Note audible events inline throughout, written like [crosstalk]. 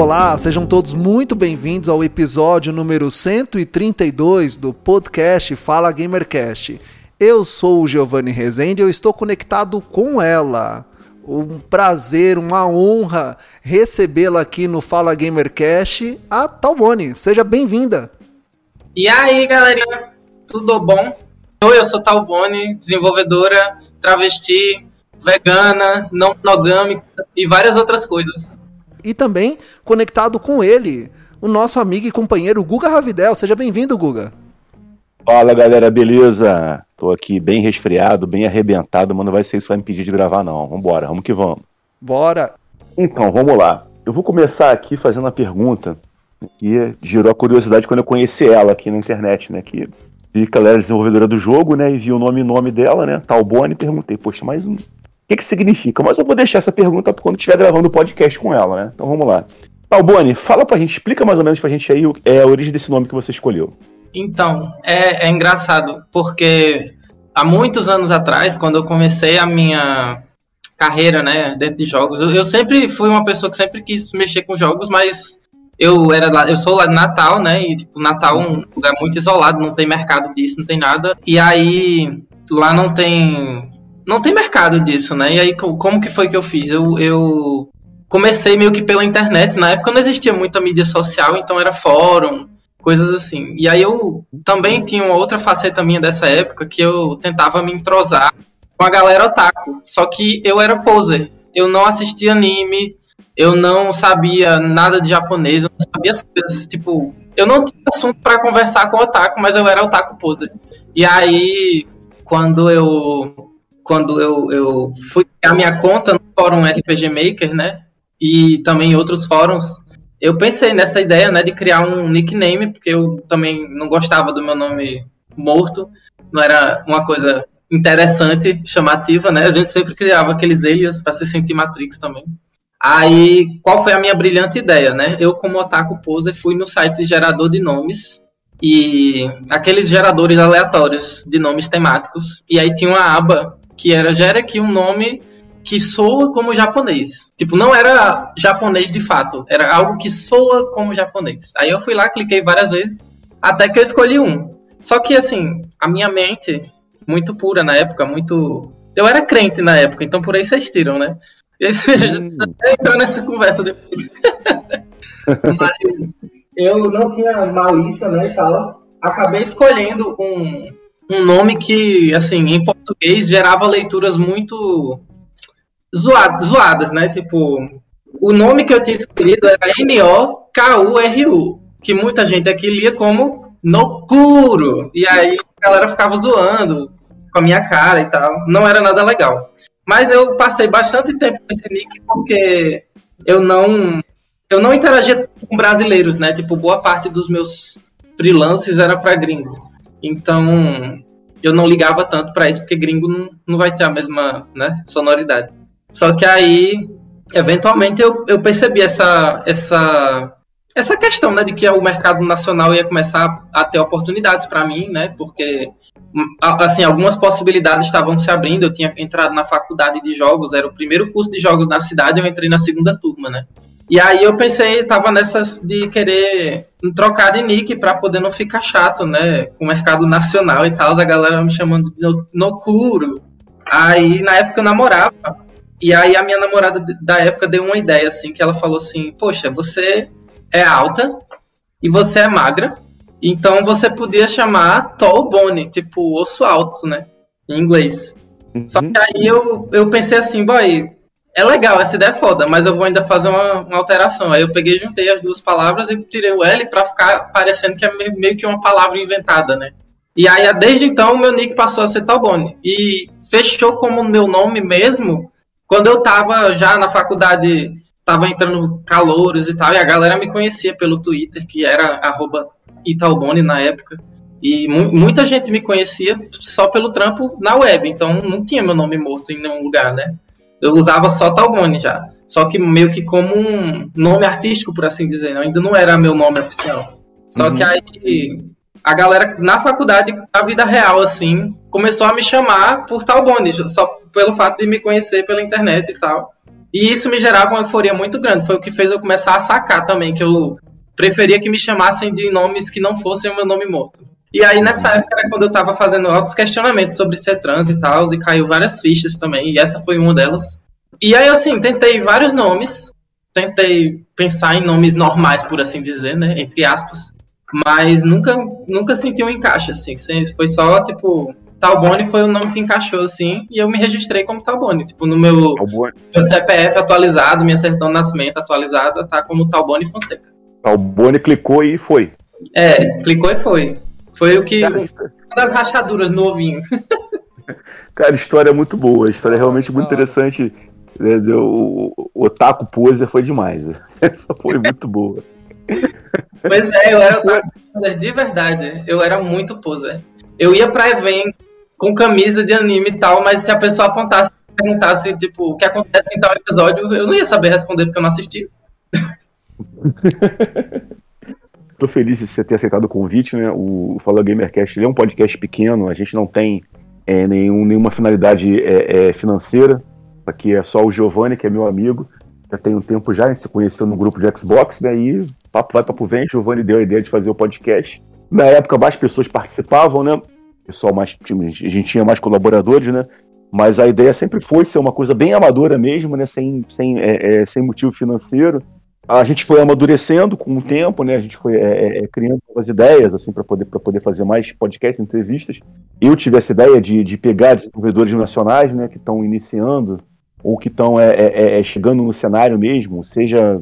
Olá, sejam todos muito bem-vindos ao episódio número 132 do podcast Fala Gamercast. Eu sou o Giovanni Rezende e eu estou conectado com ela. Um prazer, uma honra recebê-la aqui no Fala Gamercast, a Talbone. Seja bem-vinda. E aí, galerinha, tudo bom? Oi, eu sou Talbone, desenvolvedora, travesti, vegana, não monogâmica e várias outras coisas e também conectado com ele, o nosso amigo e companheiro Guga Ravidel. Seja bem-vindo, Guga. Fala galera, beleza? Tô aqui bem resfriado, bem arrebentado, mas não vai ser isso que vai me pedir de gravar, não. Vambora, vamos que vamos. Bora! Então, vamos lá. Eu vou começar aqui fazendo uma pergunta que gerou a curiosidade quando eu conheci ela aqui na internet, né? Que vi que ela era desenvolvedora do jogo, né? E vi o nome nome dela, né? Talbone, e perguntei, poxa, mas que, que significa? Mas eu vou deixar essa pergunta quando estiver gravando o podcast com ela, né? Então vamos lá. Alboni, fala pra gente, explica mais ou menos pra gente aí é, a origem desse nome que você escolheu. Então, é, é engraçado, porque há muitos anos atrás, quando eu comecei a minha carreira, né, dentro de jogos, eu, eu sempre fui uma pessoa que sempre quis mexer com jogos, mas eu era lá, eu sou lá de Natal, né? E tipo, Natal é um lugar muito isolado, não tem mercado disso, não tem nada. E aí lá não tem não tem mercado disso, né? E aí, como que foi que eu fiz? Eu, eu comecei meio que pela internet. Na época não existia muita mídia social, então era fórum, coisas assim. E aí eu também tinha uma outra faceta minha dessa época que eu tentava me entrosar com a galera otaku. Só que eu era poser. Eu não assistia anime, eu não sabia nada de japonês, eu não sabia as coisas, tipo, eu não tinha assunto para conversar com o otaku, mas eu era otaku poser. E aí, quando eu quando eu, eu fui a minha conta no fórum RPG Maker, né? E também em outros fóruns, eu pensei nessa ideia, né, de criar um nickname, porque eu também não gostava do meu nome morto, não era uma coisa interessante, chamativa, né? A gente sempre criava aqueles alias para se sentir Matrix também. Aí, qual foi a minha brilhante ideia, né? Eu, como otaku poser, fui no site gerador de nomes e aqueles geradores aleatórios de nomes temáticos. E aí tinha uma aba que era gera aqui um nome que soa como japonês. Tipo, não era japonês de fato, era algo que soa como japonês. Aí eu fui lá, cliquei várias vezes, até que eu escolhi um. Só que assim, a minha mente, muito pura na época, muito. Eu era crente na época, então por aí vocês tiram, né? [laughs] Hum. entrar nessa conversa depois. [laughs] Mas eu não tinha malícia, né, e tal. Acabei escolhendo um, um nome que, assim, em português gerava leituras muito zoadas, zoadas, né? Tipo, o nome que eu tinha escolhido era N-O-K-U-R-U, que muita gente aqui lia como Nokuro. E aí a galera ficava zoando com a minha cara e tal. Não era nada legal. Mas eu passei bastante tempo com esse nick porque eu não eu não interagia com brasileiros, né? Tipo, boa parte dos meus freelances era para gringo. Então, eu não ligava tanto para isso, porque gringo não, não vai ter a mesma né, sonoridade. Só que aí, eventualmente, eu, eu percebi essa, essa, essa questão né, de que o mercado nacional ia começar a ter oportunidades para mim, né? Porque assim, algumas possibilidades estavam se abrindo. Eu tinha entrado na faculdade de jogos, era o primeiro curso de jogos na cidade, eu entrei na segunda turma, né? E aí eu pensei, tava nessas de querer trocar de nick para poder não ficar chato, né? Com o mercado nacional e tal, a galera me chamando de Nokuro. Aí na época eu namorava. E aí a minha namorada da época deu uma ideia assim, que ela falou assim: "Poxa, você é alta e você é magra, então você podia chamar tall bone, tipo osso alto, né? Em inglês. Uhum. Só que aí eu, eu pensei assim, boy, é legal, essa ideia é foda, mas eu vou ainda fazer uma, uma, alteração. Aí eu peguei, juntei as duas palavras e tirei o L para ficar parecendo que é meio que uma palavra inventada, né? E aí, desde então, meu nick passou a ser Talbone. E fechou como meu nome mesmo quando eu tava já na faculdade, tava entrando calouros e tal, e a galera me conhecia pelo Twitter, que era Italbone na época. E mu muita gente me conhecia só pelo trampo na web, então não tinha meu nome morto em nenhum lugar, né? Eu usava só Talbone já. Só que meio que como um nome artístico, por assim dizer, né? ainda não era meu nome oficial. Só uhum. que aí a galera na faculdade, na vida real, assim, começou a me chamar por Talbone, só pelo fato de me conhecer pela internet e tal. E isso me gerava uma euforia muito grande. Foi o que fez eu começar a sacar também, que eu preferia que me chamassem de nomes que não fossem o meu nome morto. E aí, nessa época, era quando eu tava fazendo altos questionamentos sobre ser trans e tal, e caiu várias fichas também, e essa foi uma delas. E aí, assim, tentei vários nomes, tentei pensar em nomes normais, por assim dizer, né, entre aspas, mas nunca, nunca senti um encaixe, assim, foi só, tipo, Talbone foi o nome que encaixou, assim, e eu me registrei como Talbone, tipo, no meu, meu CPF atualizado, minha certidão de nascimento atualizada, tá como Talbone Fonseca. Talbone clicou e foi. É, clicou e foi. Foi o que. Uma das rachaduras no ovinho. [laughs] Cara, a história é muito boa, a história é realmente muito ah. interessante. Né, o, o Otaku Poser foi demais. [laughs] Essa foi muito boa. Pois é, eu era [laughs] otaku poser de verdade. Eu era muito poser. Eu ia pra evento com camisa de anime e tal, mas se a pessoa apontasse perguntasse, tipo, o que acontece em tal episódio, eu não ia saber responder porque eu não assisti. Tô feliz de você ter aceitado o convite, né? O Fala Gamercast é um podcast pequeno, a gente não tem é, nenhum, nenhuma finalidade é, é, financeira. Aqui é só o Giovanni, que é meu amigo. Já tem um tempo já, se conheceu no grupo de Xbox, né? papo vai, papo vem. Giovanni deu a ideia de fazer o podcast. Na época, mais pessoas participavam, né? Pessoal mais, a gente tinha mais colaboradores, né? Mas a ideia sempre foi ser uma coisa bem amadora mesmo, né? Sem, sem, é, é, sem motivo financeiro a gente foi amadurecendo com o tempo, né? A gente foi é, é, criando novas ideias, assim, para poder, poder fazer mais podcasts, entrevistas. Eu tive essa ideia de, de pegar desenvolvedores nacionais, né, que estão iniciando ou que estão é, é, é, é, chegando no cenário mesmo, seja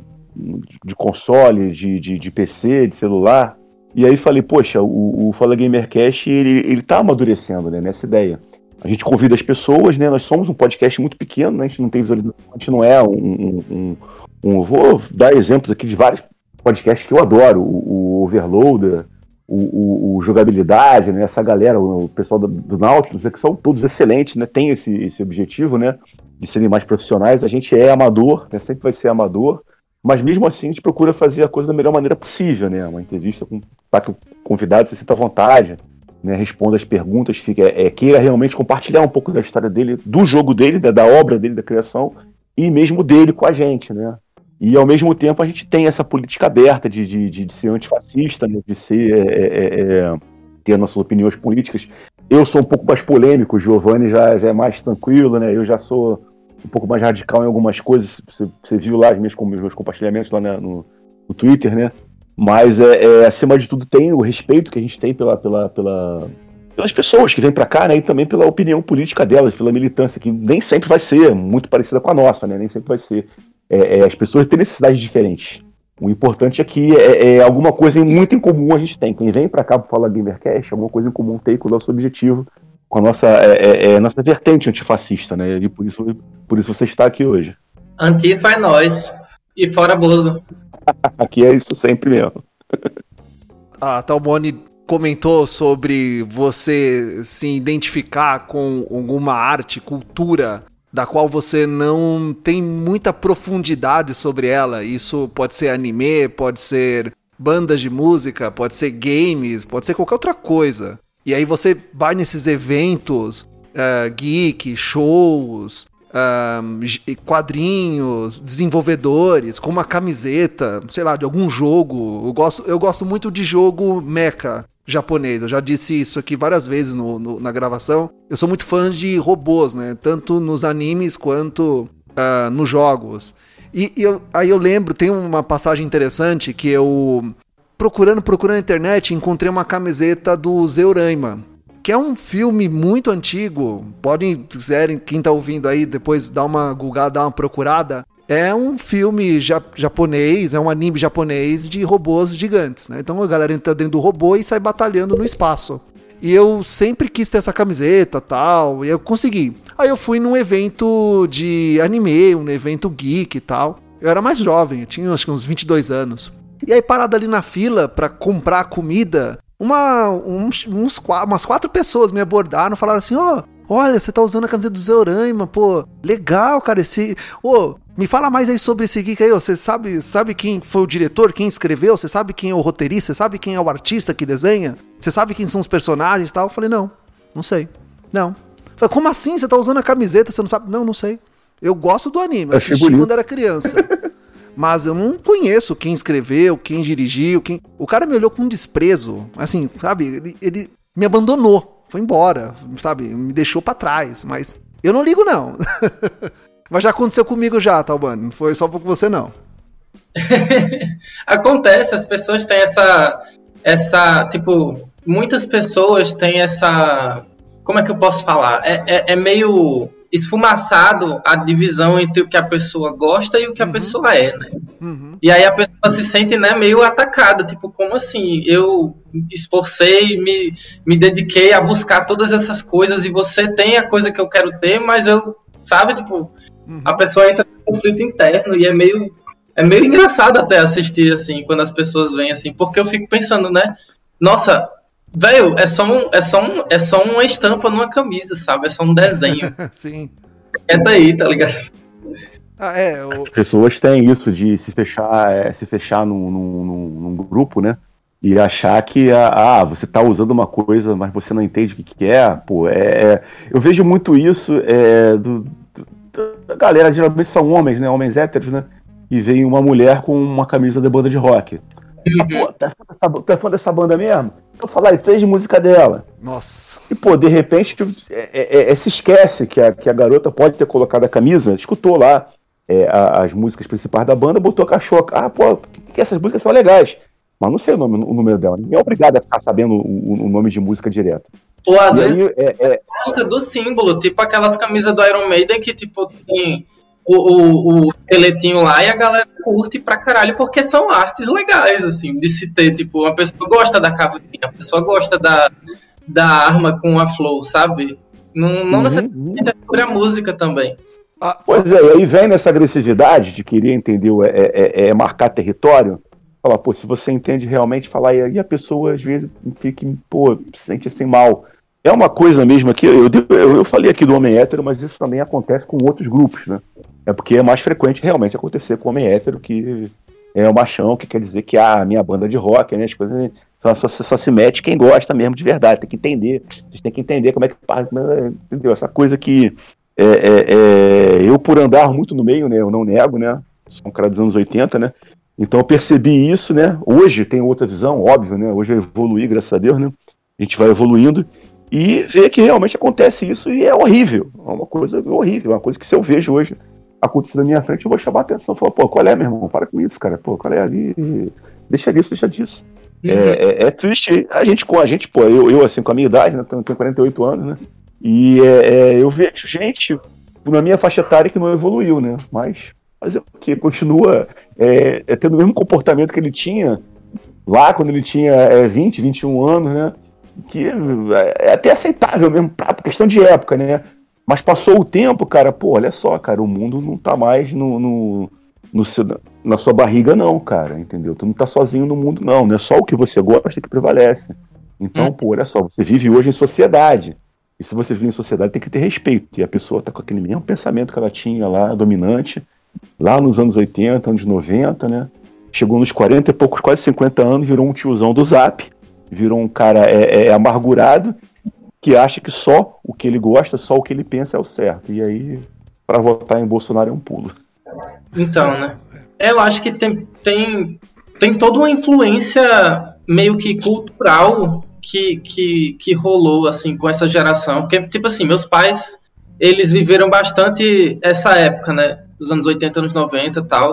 de console, de, de, de, PC, de celular. E aí falei, poxa, o, o Fala Gamercast, ele, ele tá amadurecendo, né, nessa ideia. A gente convida as pessoas, né? Nós somos um podcast muito pequeno, né? A gente não tem visualização, a gente não é um, um um, vou dar exemplos aqui de vários podcasts que eu adoro. O, o Overloader, o, o, o, Jogabilidade, né? Essa galera, o pessoal do, do Nautilus, né? que são todos excelentes, né? Tem esse, esse objetivo, né? De serem mais profissionais. A gente é amador, né? Sempre vai ser amador. Mas mesmo assim a gente procura fazer a coisa da melhor maneira possível, né? Uma entrevista com para que o convidado se sinta à vontade, né? Responda as perguntas, fica, é, queira realmente compartilhar um pouco da história dele, do jogo dele, da, da obra dele, da criação, e mesmo dele com a gente, né? E ao mesmo tempo a gente tem essa política aberta de, de, de, de ser antifascista, né? de ser é, é, é, ter nossas opiniões políticas. Eu sou um pouco mais polêmico, o Giovanni já, já é mais tranquilo, né? Eu já sou um pouco mais radical em algumas coisas. Você, você viu lá os meus, meus compartilhamentos lá no, no Twitter, né? Mas é, é, acima de tudo tem o respeito que a gente tem pela, pela, pela, pelas pessoas que vêm para cá, né? E também pela opinião política delas, pela militância, que nem sempre vai ser muito parecida com a nossa, né? Nem sempre vai ser é, é, as pessoas têm necessidades diferentes. O importante é que é, é, alguma coisa muito em comum a gente tem. Quem vem para cá para falar Gamercast, alguma coisa em comum tem com o nosso objetivo, com a nossa, é, é, é nossa vertente antifascista, né? E por isso, por isso você está aqui hoje. Antifa é nós. E fora Bozo. [laughs] aqui é isso sempre mesmo. [laughs] a Talbone comentou sobre você se identificar com alguma arte, cultura da qual você não tem muita profundidade sobre ela. Isso pode ser anime, pode ser bandas de música, pode ser games, pode ser qualquer outra coisa. E aí você vai nesses eventos uh, geek, shows, uh, quadrinhos, desenvolvedores, com uma camiseta, sei lá, de algum jogo. Eu gosto, eu gosto muito de jogo mecha japonês. Eu já disse isso aqui várias vezes no, no, na gravação. Eu sou muito fã de robôs, né? Tanto nos animes quanto uh, nos jogos. E, e eu, aí eu lembro, tem uma passagem interessante que eu, procurando, procurando na internet, encontrei uma camiseta do Zeuraima, que é um filme muito antigo. Podem, se quiserem, quem tá ouvindo aí, depois dar uma googada, dar uma procurada. É um filme ja japonês, é um anime japonês de robôs gigantes, né? Então a galera entra dentro do robô e sai batalhando no espaço. E eu sempre quis ter essa camiseta tal, e eu consegui. Aí eu fui num evento de anime, um evento geek e tal. Eu era mais jovem, eu tinha acho que uns 22 anos. E aí, parado ali na fila pra comprar comida, uma, uns, uns, umas quatro pessoas me abordaram falaram assim: Ó, oh, olha, você tá usando a camiseta do Zeuraima, pô, legal, cara. Esse. Ô, oh, me fala mais aí sobre esse geek aí. Você sabe, sabe quem foi o diretor, quem escreveu? Você sabe quem é o roteirista? Você sabe quem é o artista que desenha? Você sabe quem são os personagens e tal? Eu falei: Não, não sei. Não. Eu falei, como assim? Você tá usando a camiseta? Você não sabe? Não, não sei. Eu gosto do anime, eu assisti quando era criança. [laughs] mas eu não conheço quem escreveu, quem dirigiu, quem. O cara me olhou com desprezo. Assim, sabe? Ele, ele me abandonou. Foi embora, sabe? Me deixou para trás. Mas eu não ligo, não. [laughs] mas já aconteceu comigo já, Talbano. Não foi só com você, não. [laughs] Acontece, as pessoas têm essa. Essa. Tipo, muitas pessoas têm essa. Como é que eu posso falar? é, é, é meio esfumaçado a divisão entre o que a pessoa gosta e o que uhum. a pessoa é, né? Uhum. E aí a pessoa se sente, né, meio atacada, tipo, como assim? Eu esforcei, me, me dediquei a buscar todas essas coisas e você tem a coisa que eu quero ter, mas eu, sabe, tipo, uhum. a pessoa entra em conflito interno e é meio é meio engraçado até assistir assim, quando as pessoas vêm assim, porque eu fico pensando, né? Nossa, Velho, é só um, é só um, é só uma estampa numa camisa, sabe? É só um desenho. [laughs] Sim. É daí, tá ligado? Ah, é, o... As pessoas têm isso de se fechar, é, se fechar num, num, num, grupo, né? E achar que ah, você tá usando uma coisa, mas você não entende o que, que é. Pô, é, é eu vejo muito isso é, do, do, da galera, geralmente são homens, né? Homens héteros, né? E vem uma mulher com uma camisa de banda de rock. Ah, pô, tá fã, dessa, tá fã dessa banda mesmo? Então falar aí três de música dela. Nossa. E, pô, de repente é, é, é, se esquece que a, que a garota pode ter colocado a camisa, escutou lá é, a, as músicas principais da banda, botou a cachorro. Ah, pô, que essas músicas são legais. Mas não sei o, nome, o número dela. Ninguém é obrigado a ficar sabendo o, o nome de música direto. Pô, às e vezes aí, é, é, gosta do símbolo, tipo aquelas camisas do Iron Maiden que, tipo, tem o, o, o teletinho lá e a galera curte pra caralho, porque são artes legais, assim, de se ter, tipo, uma pessoa gosta da caveirinha, a pessoa gosta da, da arma com a flor, sabe? Não, não uhum, necessariamente é sobre a música também. Ah, pois é, e aí vem nessa agressividade de querer entender, é, é, é marcar território, falar, pô, se você entende realmente, falar, e aí a pessoa às vezes fica, pô, se sente assim mal. É uma coisa mesmo aqui, eu, eu, eu falei aqui do homem hétero, mas isso também acontece com outros grupos, né? É porque é mais frequente realmente acontecer com homem hétero que é o machão, que quer dizer que ah, a minha banda de rock, as coisas só, só, só, se mete quem gosta mesmo de verdade, tem que entender, gente tem que entender como é que entendeu? Essa coisa que é, é, é, eu por andar muito no meio, né, eu não nego, né, sou um cara dos anos 80, né, então eu percebi isso, né, hoje tem outra visão, óbvio, né, hoje eu evoluí, graças a Deus, né, a gente vai evoluindo, e ver que realmente acontece isso e é horrível, é uma coisa horrível, é uma coisa que se eu vejo hoje acontecer na minha frente, eu vou chamar a atenção. Falar, pô, qual é, meu irmão? Para com isso, cara. Pô, qual é ali? Deixa disso, deixa disso. Uhum. É, é, é, triste. A gente, com a gente, pô, eu, eu assim, com a minha idade, né? Tenho 48 anos, né? E é, é, eu vejo gente na minha faixa etária que não evoluiu, né? Mas, mas que continua é, é, tendo o mesmo comportamento que ele tinha lá quando ele tinha é, 20, 21 anos, né? Que é até aceitável mesmo, pra questão de época, né? Mas passou o tempo, cara, pô, olha só, cara, o mundo não tá mais no, no, no, na sua barriga, não, cara, entendeu? Tu não tá sozinho no mundo, não. Não é só o que você gosta que prevalece. Então, hum. pô, olha só, você vive hoje em sociedade. E se você vive em sociedade, tem que ter respeito. E a pessoa tá com aquele mesmo pensamento que ela tinha lá, dominante, lá nos anos 80, anos 90, né? Chegou nos 40 e poucos, quase 50 anos, virou um tiozão do zap, virou um cara é, é amargurado que acha que só o que ele gosta, só o que ele pensa é o certo. E aí, para votar em Bolsonaro é um pulo. Então, né? Eu acho que tem, tem, tem toda uma influência meio que cultural que, que, que rolou, assim, com essa geração. Porque, tipo assim, meus pais, eles viveram bastante essa época, né? Dos anos 80, anos 90 e tal.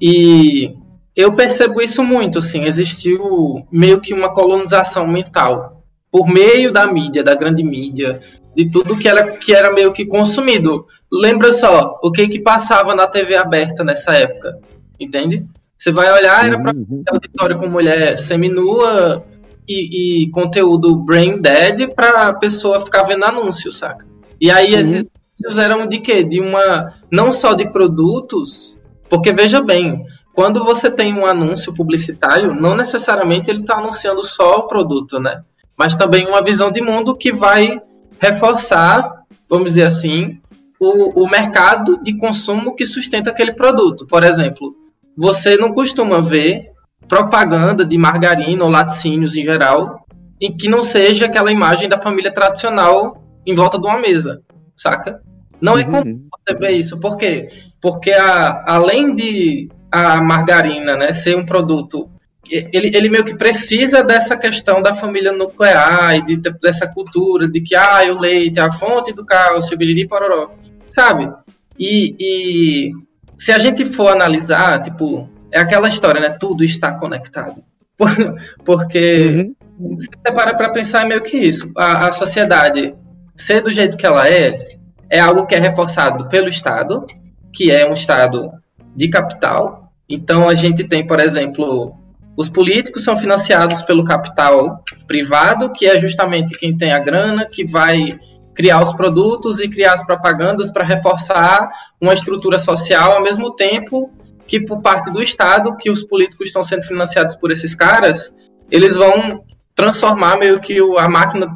E eu percebo isso muito, assim, existiu meio que uma colonização mental por meio da mídia, da grande mídia, de tudo que era, que era meio que consumido. Lembra só o que que passava na TV aberta nessa época, entende? Você vai olhar, era para uhum. auditório com mulher seminua e, e conteúdo brain dead para a pessoa ficar vendo anúncio, saca? E aí uhum. esses anúncios eram de quê? De uma não só de produtos Porque veja bem, quando você tem um anúncio publicitário, não necessariamente ele está anunciando só o produto, né? Mas também uma visão de mundo que vai reforçar, vamos dizer assim, o, o mercado de consumo que sustenta aquele produto. Por exemplo, você não costuma ver propaganda de margarina ou laticínios em geral em que não seja aquela imagem da família tradicional em volta de uma mesa, saca? Não é comum uhum. você ver isso. Por quê? Porque a, além de a margarina né, ser um produto, ele, ele meio que precisa dessa questão da família nuclear e de, dessa cultura de que ah, o leite é a fonte do cálcio, biriri pororó, sabe? E, e se a gente for analisar, tipo, é aquela história, né? Tudo está conectado. [laughs] Porque uhum. se você para para pensar, é meio que isso. A, a sociedade ser do jeito que ela é, é algo que é reforçado pelo Estado, que é um Estado de capital. Então a gente tem, por exemplo, os políticos são financiados pelo capital privado, que é justamente quem tem a grana, que vai criar os produtos e criar as propagandas para reforçar uma estrutura social, ao mesmo tempo que por parte do Estado, que os políticos estão sendo financiados por esses caras, eles vão transformar meio que a máquina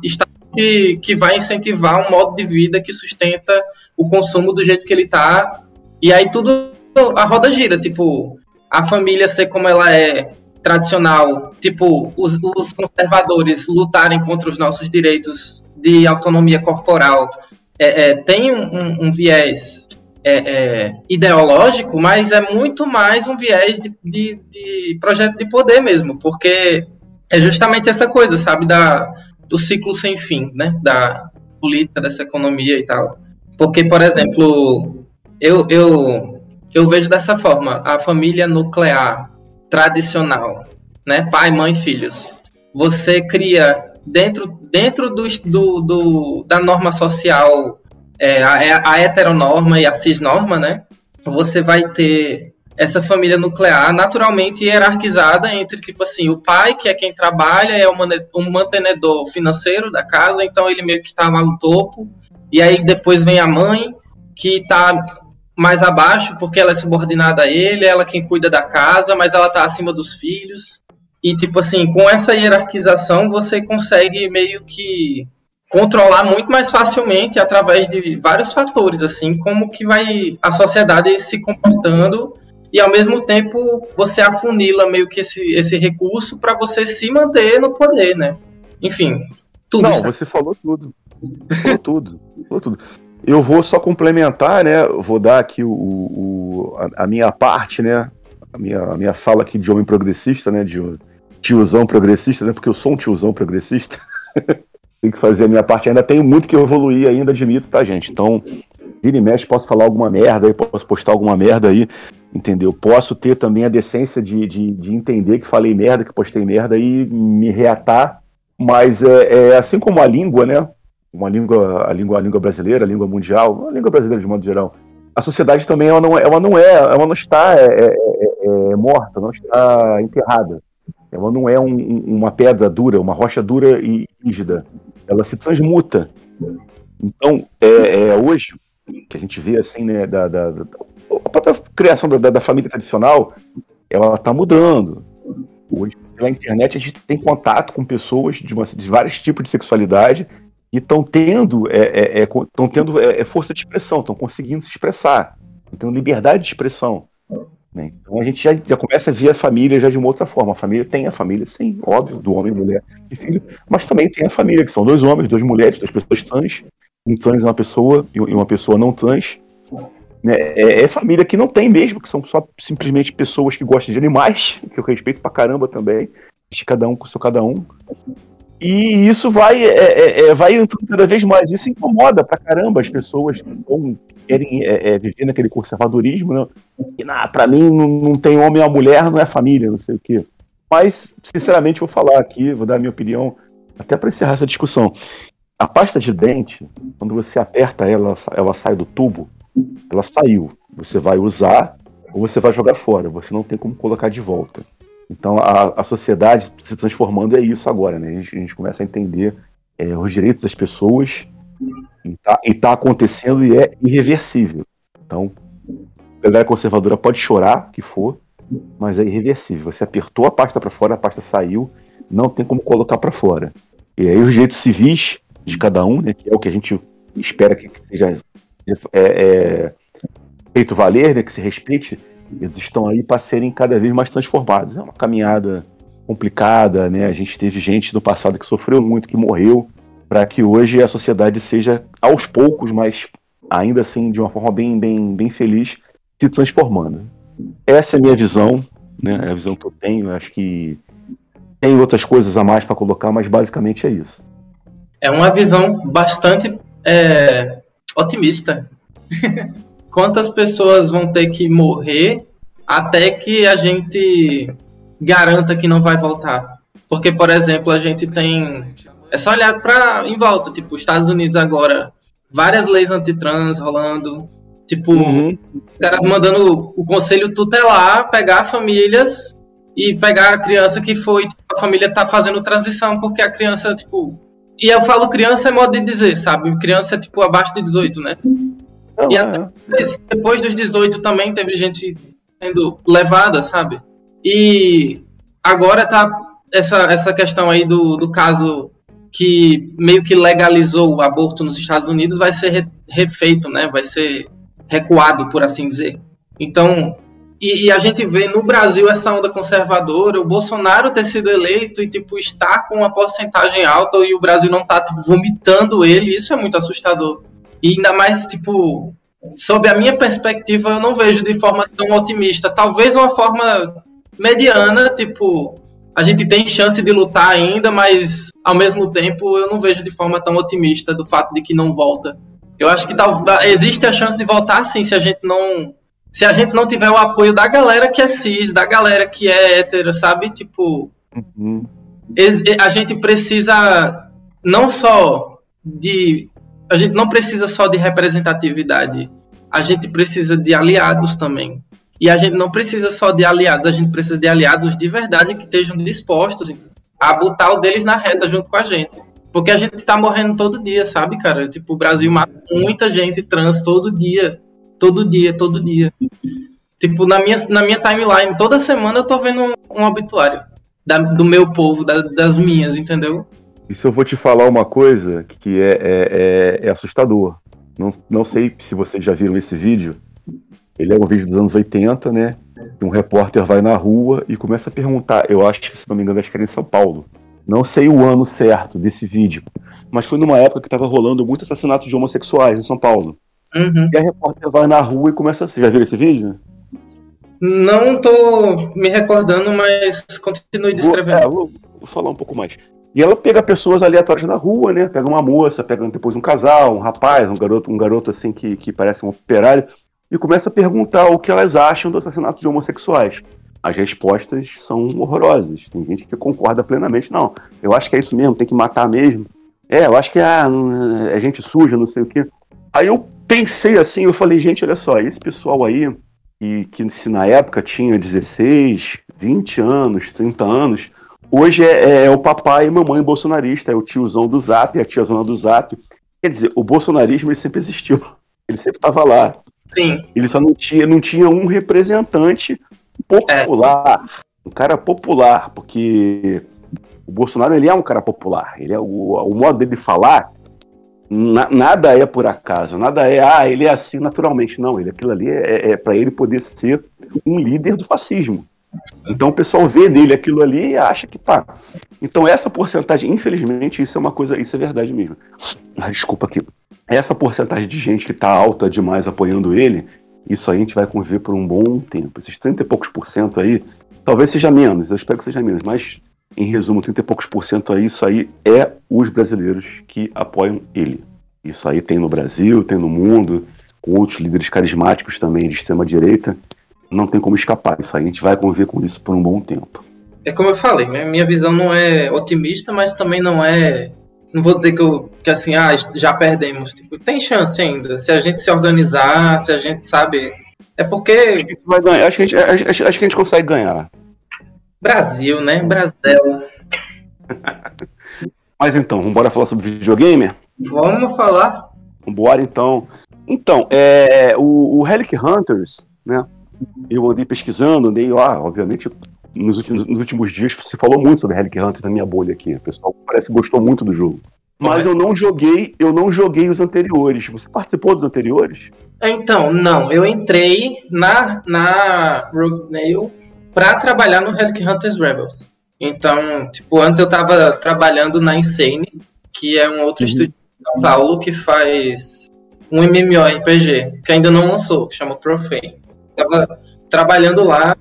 que, que vai incentivar um modo de vida que sustenta o consumo do jeito que ele está. E aí tudo, a roda gira, tipo, a família ser como ela é tradicional, tipo, os, os conservadores lutarem contra os nossos direitos de autonomia corporal, é, é, tem um, um, um viés é, é, ideológico, mas é muito mais um viés de, de, de, projeto de poder mesmo, porque é justamente essa coisa, sabe, da, do ciclo sem fim, né, da política, dessa economia e tal. Porque, por exemplo, eu, eu, eu vejo dessa forma, a família nuclear tradicional, né, pai, mãe, filhos, você cria dentro, dentro do, do, do da norma social é, a, a heteronorma e a cisnorma, né? Você vai ter essa família nuclear naturalmente hierarquizada entre, tipo assim, o pai, que é quem trabalha, é um mantenedor financeiro da casa, então ele meio que está lá no topo. E aí depois vem a mãe, que está mais abaixo, porque ela é subordinada a ele, ela é quem cuida da casa, mas ela está acima dos filhos. E, tipo assim, com essa hierarquização, você consegue meio que controlar muito mais facilmente através de vários fatores, assim, como que vai a sociedade se comportando e ao mesmo tempo você afunila meio que esse, esse recurso para você se manter no poder, né? Enfim, tudo. Não, você falou tudo. Falou tudo. Falou tudo. Eu vou só complementar, né? Vou dar aqui o, o a, a, minha parte, né? A minha, a minha fala aqui de homem progressista, né? De tiozão progressista, né? Porque eu sou um tiozão progressista. [laughs] Tenho que fazer a minha parte. Ainda tenho muito que evoluir ainda, admito, tá, gente? Então, vira e mexe, posso falar alguma merda aí, posso postar alguma merda aí, entendeu? Posso ter também a decência de, de, de entender que falei merda, que postei merda e me reatar. Mas é, é assim como a língua, né? Uma língua, a língua, a língua brasileira, a língua mundial, a língua brasileira de modo geral. A sociedade também ela não, é, ela não é, ela não está é, é, é, é morta, não está enterrada. Ela não é um, uma pedra dura, uma rocha dura e rígida ela se transmuta. Então, é, é hoje que a gente vê assim, né, da, da, da a própria criação da, da família tradicional, ela está mudando. Hoje, pela internet, a gente tem contato com pessoas de, uma, de vários tipos de sexualidade e estão tendo, é, é, é, tendo é, é, força de expressão, estão conseguindo se expressar, tendo liberdade de expressão. Né? Então a gente já, já, começa a ver a família já de uma outra forma. A família tem a família, sim, óbvio, do homem, mulher e filho, mas também tem a família, que são dois homens, duas mulheres, duas pessoas trans. Um trans é uma pessoa e uma pessoa não trans. Né? É, é, família que não tem mesmo, que são só simplesmente pessoas que gostam de animais, [laughs] que eu respeito pra caramba também. De cada um com seu cada um. E isso vai, é, é, é, vai entrando cada vez mais. Isso incomoda pra caramba as pessoas que, são, que querem é, é, viver naquele conservadorismo. Né? E, nah, pra mim, não, não tem homem ou mulher, não é família, não sei o quê. Mas, sinceramente, vou falar aqui, vou dar a minha opinião, até para encerrar essa discussão. A pasta de dente, quando você aperta ela, ela sai do tubo, ela saiu. Você vai usar ou você vai jogar fora. Você não tem como colocar de volta. Então a, a sociedade se transformando é isso agora, né? A gente, a gente começa a entender é, os direitos das pessoas e está tá acontecendo e é irreversível. Então A galera conservadora pode chorar, que for, mas é irreversível. Você apertou a pasta para fora, a pasta saiu, não tem como colocar para fora. E aí os direitos civis de cada um, né, que é o que a gente espera que seja é, é, feito valer, né, que se respeite, eles estão aí para serem cada vez mais transformados. É uma caminhada complicada, né? A gente teve gente do passado que sofreu muito, que morreu, para que hoje a sociedade seja aos poucos, mas ainda assim de uma forma bem, bem, bem feliz, se transformando. Essa é a minha visão, né? É a visão que eu tenho. Acho que tem outras coisas a mais para colocar, mas basicamente é isso. É uma visão bastante é, otimista. [laughs] Quantas pessoas vão ter que morrer até que a gente garanta que não vai voltar? Porque, por exemplo, a gente tem. É só olhar para em volta, tipo, Estados Unidos agora, várias leis antitrans rolando, tipo, uhum. caras mandando o conselho tutelar pegar famílias e pegar a criança que foi, tipo, a família tá fazendo transição porque a criança, tipo, e eu falo criança é modo de dizer, sabe? Criança é tipo abaixo de 18, né? Não, e é. depois dos 18 também teve gente sendo levada, sabe? E agora tá essa, essa questão aí do, do caso que meio que legalizou o aborto nos Estados Unidos vai ser re, refeito, né? Vai ser recuado, por assim dizer. Então, e, e, a gente vê no Brasil essa onda conservadora, o Bolsonaro ter sido eleito e, tipo, estar com uma porcentagem alta e o Brasil não tá, tipo, vomitando ele, isso é muito assustador. E ainda mais, tipo, sob a minha perspectiva, eu não vejo de forma tão otimista. Talvez uma forma mediana, tipo, a gente tem chance de lutar ainda, mas ao mesmo tempo eu não vejo de forma tão otimista do fato de que não volta. Eu acho que existe a chance de voltar sim, se a gente não se a gente não tiver o apoio da galera que é cis, da galera que é hétero, sabe? Tipo, uhum. a gente precisa não só de. A gente não precisa só de representatividade, a gente precisa de aliados também. E a gente não precisa só de aliados, a gente precisa de aliados de verdade que estejam dispostos a botar o deles na reta junto com a gente. Porque a gente tá morrendo todo dia, sabe, cara? Tipo, o Brasil mata muita gente trans todo dia todo dia, todo dia. Tipo, na minha, na minha timeline, toda semana eu tô vendo um, um obituário da, do meu povo, da, das minhas, entendeu? Isso eu vou te falar uma coisa que é, é, é, é assustador. Não, não sei se vocês já viram esse vídeo. Ele é um vídeo dos anos 80, né? Um repórter vai na rua e começa a perguntar. Eu acho que, se não me engano, acho que era em São Paulo. Não sei o ano certo desse vídeo, mas foi numa época que estava rolando muitos assassinatos de homossexuais em São Paulo. Uhum. E a repórter vai na rua e começa. Você já viu esse vídeo? Não tô me recordando, mas continue descrevendo. Vou, é, vou, vou falar um pouco mais. E ela pega pessoas aleatórias na rua, né? Pega uma moça, pega depois um casal, um rapaz, um garoto, um garoto assim que, que parece um operário, e começa a perguntar o que elas acham do assassinato de homossexuais. As respostas são horrorosas. Tem gente que concorda plenamente. Não, eu acho que é isso mesmo, tem que matar mesmo. É, eu acho que ah, é gente suja, não sei o quê. Aí eu pensei assim, eu falei, gente, olha só, esse pessoal aí, e que se na época tinha 16, 20 anos, 30 anos, hoje é, é, é, o papai e mamãe bolsonarista, é o tiozão do Zap, é a tiazona do Zap. Quer dizer, o bolsonarismo ele sempre existiu, ele sempre estava lá. Sim. Ele só não tinha, não tinha um representante popular, é. um cara popular, porque o Bolsonaro ele é um cara popular, ele é o, o modo dele falar na, nada é por acaso, nada é, ah, ele é assim naturalmente. Não, ele aquilo ali é, é para ele poder ser um líder do fascismo. Então o pessoal vê nele aquilo ali e acha que tá. Então essa porcentagem, infelizmente, isso é uma coisa, isso é verdade mesmo. Ah, desculpa aqui. Essa porcentagem de gente que tá alta demais apoiando ele, isso aí a gente vai conviver por um bom tempo. Esses 30 e poucos por cento aí, talvez seja menos, eu espero que seja menos, mas em resumo, 30 e poucos por cento aí, isso aí é os brasileiros que apoiam ele. Isso aí tem no Brasil, tem no mundo, com outros líderes carismáticos também de extrema direita. Não tem como escapar. Isso aí a gente vai conviver com isso por um bom tempo. É como eu falei, minha visão não é otimista, mas também não é. Não vou dizer que, eu, que assim, ah, já perdemos. Tipo, tem chance ainda. Se a gente se organizar, se a gente sabe. É porque. Acho que, vai ganhar. Acho que, a gente, acho, acho que a gente consegue ganhar. Brasil, né? Brasil. [laughs] Mas então, vamos embora falar sobre videogame? Vamos falar. Vambora então. Então, é, o, o Relic Hunters, né? Eu andei pesquisando, andei, ah, obviamente, nos últimos, nos últimos dias se falou muito sobre Relic Hunter na minha bolha aqui. O pessoal parece que gostou muito do jogo. Mas eu não joguei, eu não joguei os anteriores. Você participou dos anteriores? Então, não. Eu entrei na, na Rogue Snail para trabalhar no Relic Hunters Rebels. Então, tipo, antes eu tava trabalhando na Insane, que é um outro uhum. estúdio de São Paulo que faz um MMORPG, que ainda não lançou, que chama Profane. Tava trabalhando lá,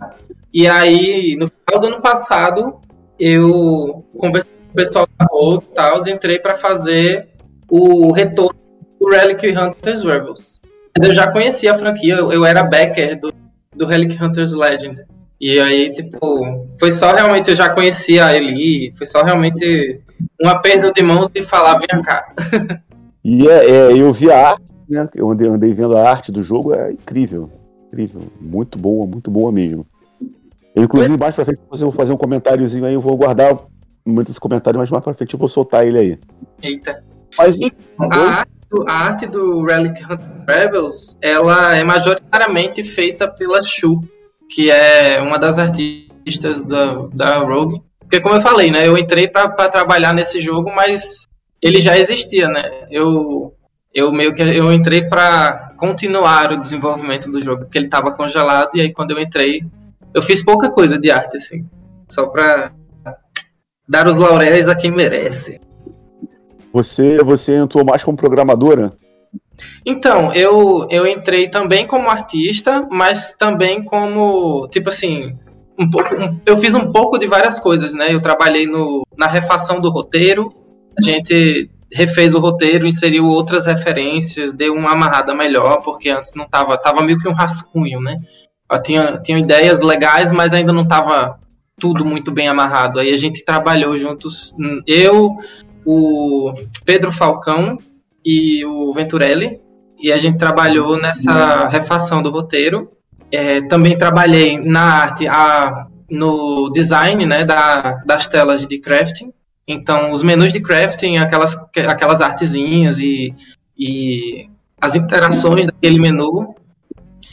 e aí, no final do ano passado, eu conversei com o pessoal da tal, e entrei para fazer o retorno do Relic Hunters Rebels. Mas eu já conhecia a franquia, eu, eu era backer do, do Relic Hunters Legends. E aí, tipo, foi só realmente, eu já conhecia ele, foi só realmente um aperto de mãos e falar, vem cá. [laughs] E é, é, eu vi a arte, né? Eu andei, andei vendo a arte do jogo, é incrível. Incrível. Muito boa, muito boa mesmo. Eu, inclusive, mais pra frente, eu vou fazer um comentáriozinho aí, eu vou guardar muito esse comentário, mas mais pra frente eu vou soltar ele aí. Eita. Mas, a, arte, a arte do Relic Rebels, ela é majoritariamente feita pela Shu que é uma das artistas da, da Rogue. Porque, como eu falei, né, eu entrei para trabalhar nesse jogo, mas ele já existia, né? Eu, eu meio que eu entrei para continuar o desenvolvimento do jogo, porque ele estava congelado, e aí quando eu entrei, eu fiz pouca coisa de arte, assim, só para dar os lauréis a quem merece. Você, você entrou mais como programadora? Então, eu, eu entrei também como artista, mas também como, tipo assim, um pouco, um, eu fiz um pouco de várias coisas, né? Eu trabalhei no, na refação do roteiro, a gente refez o roteiro, inseriu outras referências, deu uma amarrada melhor, porque antes não tava, tava meio que um rascunho, né? Tinha, tinha ideias legais, mas ainda não tava tudo muito bem amarrado. Aí a gente trabalhou juntos, eu, o Pedro Falcão, e o Venturelli, e a gente trabalhou nessa refação do roteiro. É, também trabalhei na arte, a, no design né, da, das telas de crafting. Então, os menus de crafting, aquelas, aquelas artezinhas e, e as interações daquele menu.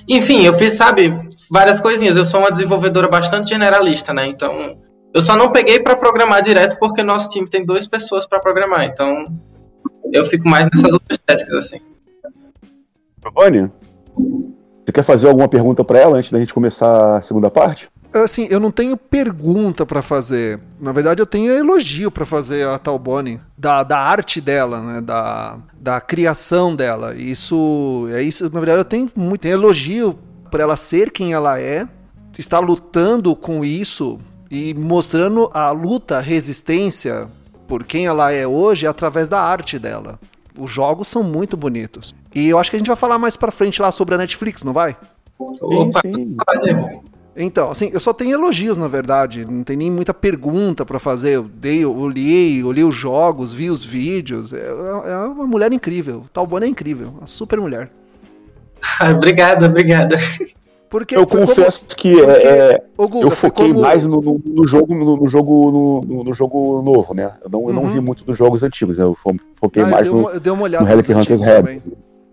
Enfim, eu fiz, sabe, várias coisinhas. Eu sou uma desenvolvedora bastante generalista, né? Então, eu só não peguei para programar direto porque nosso time tem duas pessoas para programar. Então, eu fico mais nessas outras tasks, assim. Giovanni, você quer fazer alguma pergunta para ela antes da gente começar a segunda parte? Assim, eu não tenho pergunta para fazer. Na verdade, eu tenho elogio para fazer a Talboni da, da arte dela, né? Da, da criação dela. Isso, é isso. Na verdade, eu tenho muito tenho elogio para ela ser quem ela é, estar lutando com isso e mostrando a luta, a resistência por quem ela é hoje é através da arte dela. Os jogos são muito bonitos. E eu acho que a gente vai falar mais pra frente lá sobre a Netflix, não vai? Opa, sim. Então, assim, eu só tenho elogios, na verdade. Não tem nem muita pergunta para fazer. Eu dei, eu olhei, olhei os jogos, vi os vídeos. É, é uma mulher incrível. Talbona é incrível. Uma super mulher. [laughs] obrigada, obrigada. Porque eu confesso como... que é, é Guga, eu foquei como... mais no, no, no, jogo no, no jogo no, no, jogo novo, né? Eu não, uhum. eu não vi uhum. muito dos jogos antigos, né? eu foquei ah, mais eu no, eu dei uma olhada no Relic Hunters Red.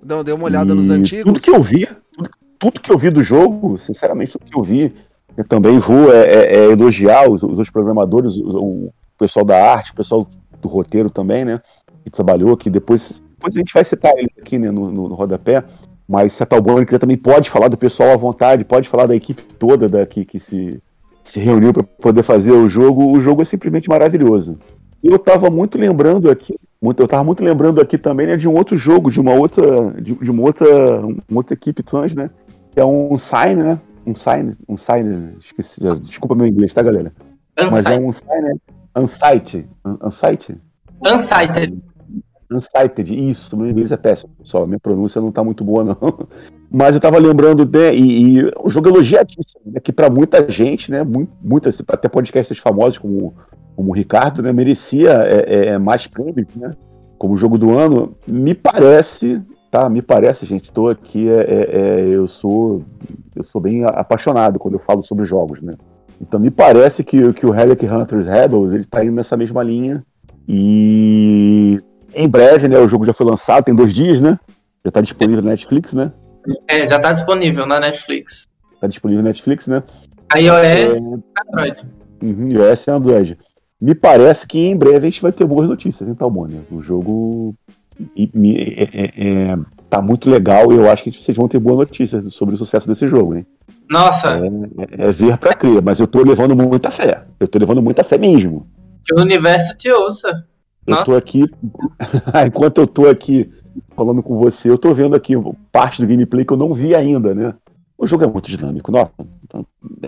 Não, dei uma olhada e nos antigos. Tudo que eu vi, tudo, tudo, que eu vi do jogo, sinceramente, tudo que eu vi, eu também vou é, é, é elogiar os, os programadores, o, o, pessoal da arte, o pessoal do roteiro também, né? Que trabalhou, que depois, depois a gente vai citar eles aqui né, no, no, no rodapé. Mas se a Talbone quiser também pode falar do pessoal à vontade, pode falar da equipe toda daqui que se, se reuniu para poder fazer o jogo. O jogo é simplesmente maravilhoso. Eu estava muito lembrando aqui, muito, eu estava muito lembrando aqui também né, de um outro jogo, de uma outra, de, de uma outra, uma outra equipe trans, né? Que é um Sign, né? Um Sign, um Sign, esqueci, desculpa meu inglês, tá, galera? Unsight. Mas é um Sign, né? Unsight, Unsight. Unsighted. Unsighted, isso, meu inglês é péssimo, só minha pronúncia não tá muito boa, não. [laughs] Mas eu tava lembrando, né, e, e o jogo elogiadíssimo, né, que para muita gente, né, muitas, até podcasts famosos como, como o Ricardo, né, merecia é, é, é, mais prêmios, né, como jogo do ano. Me parece, tá, me parece, gente, tô aqui, é, é, é, eu sou eu sou bem apaixonado quando eu falo sobre jogos, né. Então me parece que, que o Relic Hunters Rebels, ele tá indo nessa mesma linha, e em breve, né? O jogo já foi lançado, tem dois dias, né? Já tá disponível na Netflix, né? É, já tá disponível na Netflix. tá disponível no Netflix, né? iOS e Android. Uhum, iOS e Android. Me parece que em breve a gente vai ter boas notícias em Talmônia. O jogo é, é, é, tá muito legal e eu acho que vocês vão ter boas notícias sobre o sucesso desse jogo, hein? Nossa! É, é ver pra crer, mas eu tô levando muita fé. Eu tô levando muita fé mesmo. Que o universo te ouça. Eu tô aqui. [laughs] Enquanto eu tô aqui falando com você, eu tô vendo aqui parte do gameplay que eu não vi ainda, né? O jogo é muito dinâmico, nossa.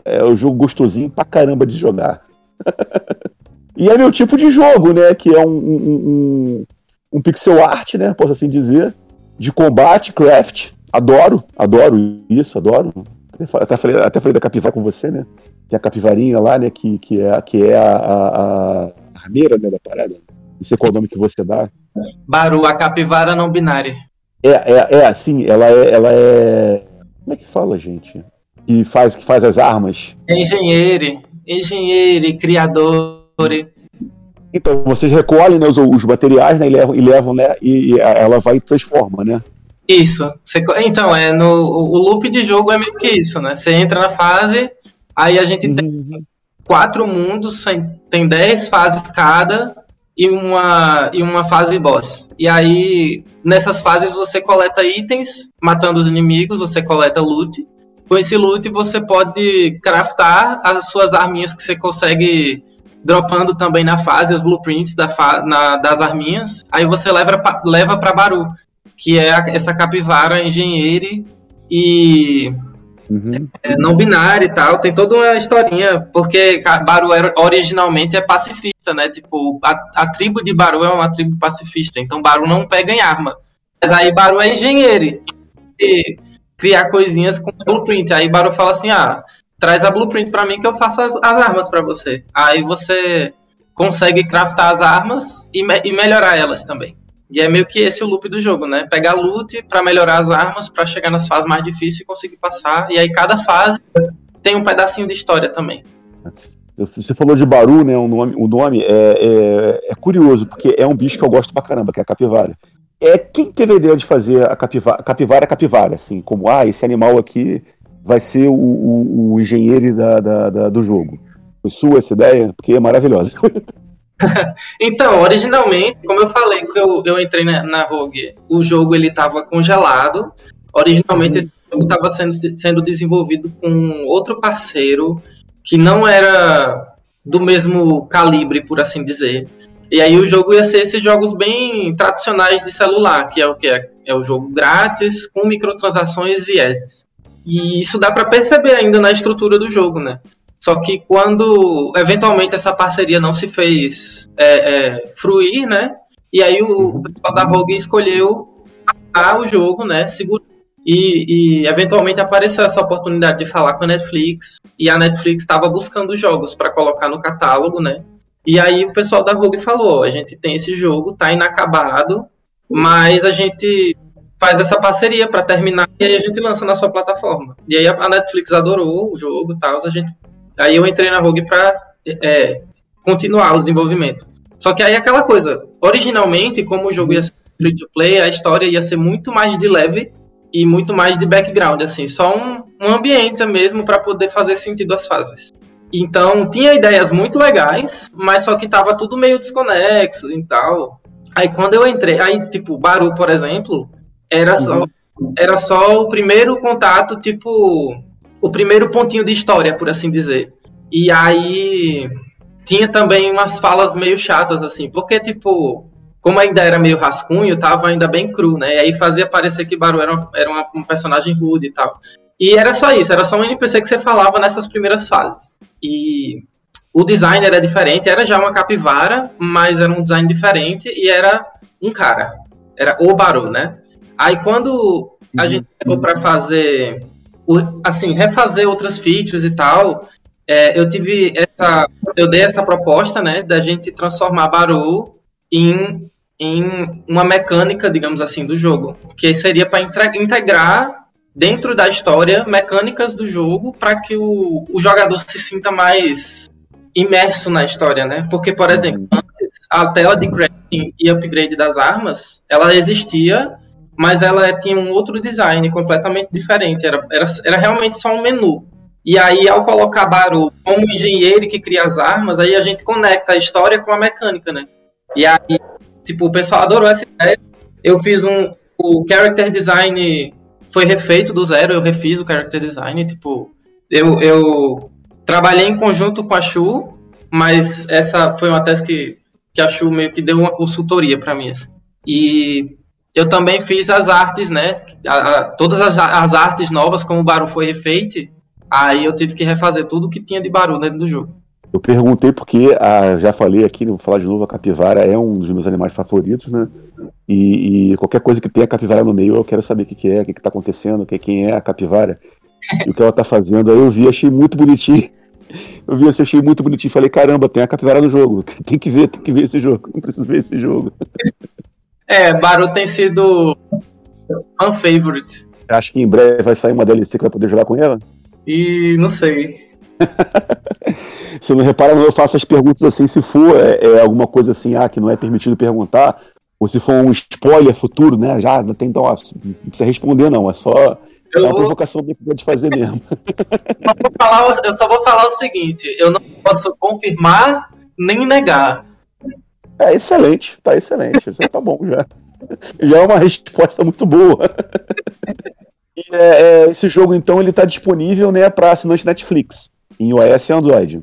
É um jogo gostosinho pra caramba de jogar. [laughs] e é meu tipo de jogo, né? Que é um, um, um, um pixel art, né? Posso assim dizer. De combate, craft. Adoro, adoro isso, adoro. Até falei, até falei da capivara com você, né? Que é a capivarinha lá, né? Que, que é, que é a, a, a armeira né, da parada. Não sei qual o nome que você dá. Baru, a capivara não binária. É, é, é assim, ela é, ela é. Como é que fala, gente? Que faz, que faz as armas. É engenheiro, engenheiro, criador. Então, vocês recolhem né, os, os materiais né, e levam, e levam né, e, e ela vai e transforma, né? Isso. Você, então, é no, o loop de jogo é meio que isso, né? Você entra na fase, aí a gente uhum. tem quatro mundos, tem dez fases cada, e uma, e uma fase boss. E aí, nessas fases, você coleta itens, matando os inimigos, você coleta loot. Com esse loot, você pode craftar as suas arminhas que você consegue dropando também na fase, os blueprints da na, das arminhas. Aí você leva, pra, leva para Baru, que é a, essa capivara engenheiro e Uhum. É, não binário e tal, tem toda uma historinha, porque Baru originalmente é pacifista, né? Tipo, a, a, tribo de Baru é uma tribo pacifista, então Baru não pega em arma. Mas aí Baru é engenheiro e criar coisinhas com blueprint. Aí Baru fala assim: ah, traz a blueprint para mim que eu faço as, as armas para você. Aí você consegue craftar as armas e, me, e melhorar elas também. E é meio que esse o loop do jogo, né? Pegar loot para melhorar as armas, para chegar nas fases mais difíceis e conseguir passar. E aí cada fase tem um pedacinho de história também. Você falou de Baru, né? O nome, o nome é, é, é, curioso, porque é um bicho que eu gosto pra caramba, que é a capivara. É quem teve a ideia de fazer a capivara, capivara capivara, assim, como ah, esse animal aqui vai ser o, o, o engenheiro da, da, da, do jogo. Foi sua essa ideia? Porque é maravilhosa. [laughs] então, originalmente, como eu falei que eu, eu entrei na, na Rogue, o jogo ele estava congelado. Originalmente, uhum. esse jogo estava sendo, sendo desenvolvido com outro parceiro que não era do mesmo calibre, por assim dizer. E aí o jogo ia ser esses jogos bem tradicionais de celular, que é o que é, é o jogo grátis com microtransações e ads. E isso dá para perceber ainda na estrutura do jogo, né? Só que quando eventualmente essa parceria não se fez é, é, fruir, né? E aí o, o pessoal da Rogue escolheu o jogo, né? Segura e, e, eventualmente apareceu essa oportunidade de falar com a Netflix e a Netflix estava buscando jogos para colocar no catálogo, né? E aí o pessoal da Rogue falou: a gente tem esse jogo, tá inacabado, mas a gente faz essa parceria para terminar e aí a gente lança na sua plataforma. E aí a Netflix adorou o jogo e tal, a gente Aí eu entrei na Rogue para é, continuar o desenvolvimento. Só que aí aquela coisa, originalmente, como o jogo ia ser free to play, a história ia ser muito mais de leve e muito mais de background, assim, só um, um ambiente mesmo para poder fazer sentido as fases. Então, tinha ideias muito legais, mas só que tava tudo meio desconexo e tal. Aí quando eu entrei, aí tipo, Baru, por exemplo, era só uhum. era só o primeiro contato, tipo, o primeiro pontinho de história, por assim dizer. E aí tinha também umas falas meio chatas, assim, porque, tipo, como ainda era meio rascunho, tava ainda bem cru, né? E aí fazia parecer que Baru era, era uma, um personagem rude e tal. E era só isso, era só um NPC que você falava nessas primeiras fases. E o design era diferente, era já uma capivara, mas era um design diferente e era um cara. Era o Baru, né? Aí quando a uhum. gente pegou pra fazer assim, refazer outras features e tal, é, eu tive essa, eu dei essa proposta, né, da gente transformar Baru em, em uma mecânica, digamos assim, do jogo, que seria para integrar dentro da história mecânicas do jogo para que o, o jogador se sinta mais imerso na história, né? Porque, por exemplo, antes a tela de crafting e upgrade das armas, ela existia mas ela tinha um outro design completamente diferente. Era, era, era realmente só um menu. E aí, ao colocar Baru como engenheiro que cria as armas, aí a gente conecta a história com a mecânica, né? E aí, tipo, o pessoal adorou essa ideia. Eu fiz um. O character design foi refeito do zero, eu refiz o character design. Tipo, eu, eu trabalhei em conjunto com a Shu, mas essa foi uma tese que, que a Shu meio que deu uma consultoria para mim. Assim. E eu também fiz as artes, né? A, a, todas as, as, artes novas, como o Baru foi refeito, aí eu tive que refazer tudo que tinha de Baru dentro do jogo. Eu perguntei porque, a, já falei aqui, vou falar de novo, a capivara é um dos meus animais favoritos, né? E, e qualquer coisa que tenha capivara no meio, eu quero saber o que, que é, o que, está acontecendo, que, quem é a capivara e o que ela está fazendo. Aí eu vi, achei muito bonitinho. [laughs] Eu vi, achei muito bonitinho. Falei, caramba, tem a capivara no jogo. [laughs] Tem que ver, tem que ver esse jogo. Não preciso ver esse jogo. [laughs] É, Baru tem sido fan favorite. Acho que em breve vai sair uma DLC que vai poder jogar com ela? E não sei. [laughs] Você não repara, eu faço as perguntas assim, se for é, é, alguma coisa assim, ah, que não é permitido perguntar, ou se for um spoiler futuro, né? Já tem então, ó, não precisa responder, não, é só é uma provocação bem de fazer mesmo. Eu, falar, eu só vou falar o seguinte: eu não posso confirmar nem negar. É excelente, tá excelente. Já tá bom já. [laughs] Já é uma resposta muito boa. [laughs] E, é, é, esse jogo, então, ele tá disponível né, para assinante Netflix, em iOS e Android.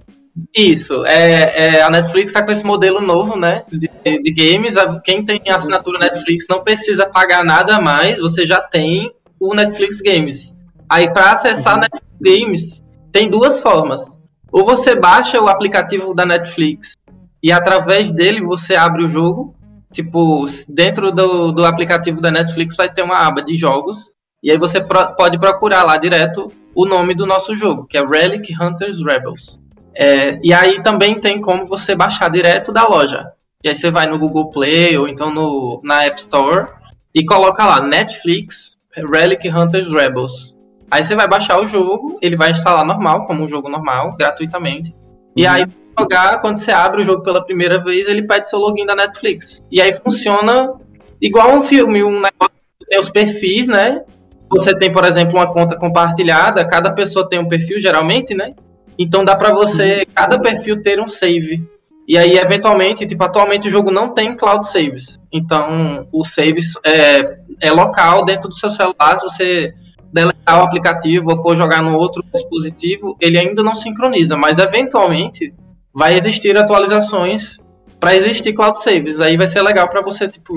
Isso, é, é, a Netflix está com esse modelo novo, né, de, de, games. Quem tem assinatura Netflix não precisa pagar nada mais, você já tem o Netflix Games. Aí, para acessar uhum. Netflix Games, tem duas formas. Ou você baixa o aplicativo da Netflix e através dele você abre o jogo. Tipo, dentro do, do aplicativo da Netflix vai ter uma aba de jogos. E aí você pro, pode procurar lá direto o nome do nosso jogo, que é Relic Hunters Rebels. É, e aí também tem como você baixar direto da loja. E aí você vai no Google Play ou então no, na App Store e coloca lá Netflix Relic Hunters Rebels. Aí você vai baixar o jogo, ele vai instalar normal, como um jogo normal, gratuitamente. E uhum. aí jogar, quando você abre o jogo pela primeira vez, ele pede seu login da Netflix. E aí funciona igual um filme, um negócio tem os perfis, né? Você tem, por exemplo, uma conta compartilhada, cada pessoa tem um perfil, geralmente, né? Então dá para você, cada perfil ter um save. E aí, eventualmente, tipo, atualmente o jogo não tem cloud saves. Então, o saves é, é local dentro do seu celular. Se você deletar o aplicativo ou for jogar no outro dispositivo, ele ainda não sincroniza. Mas, eventualmente, vai existir atualizações para existir cloud saves. Aí vai ser legal para você tipo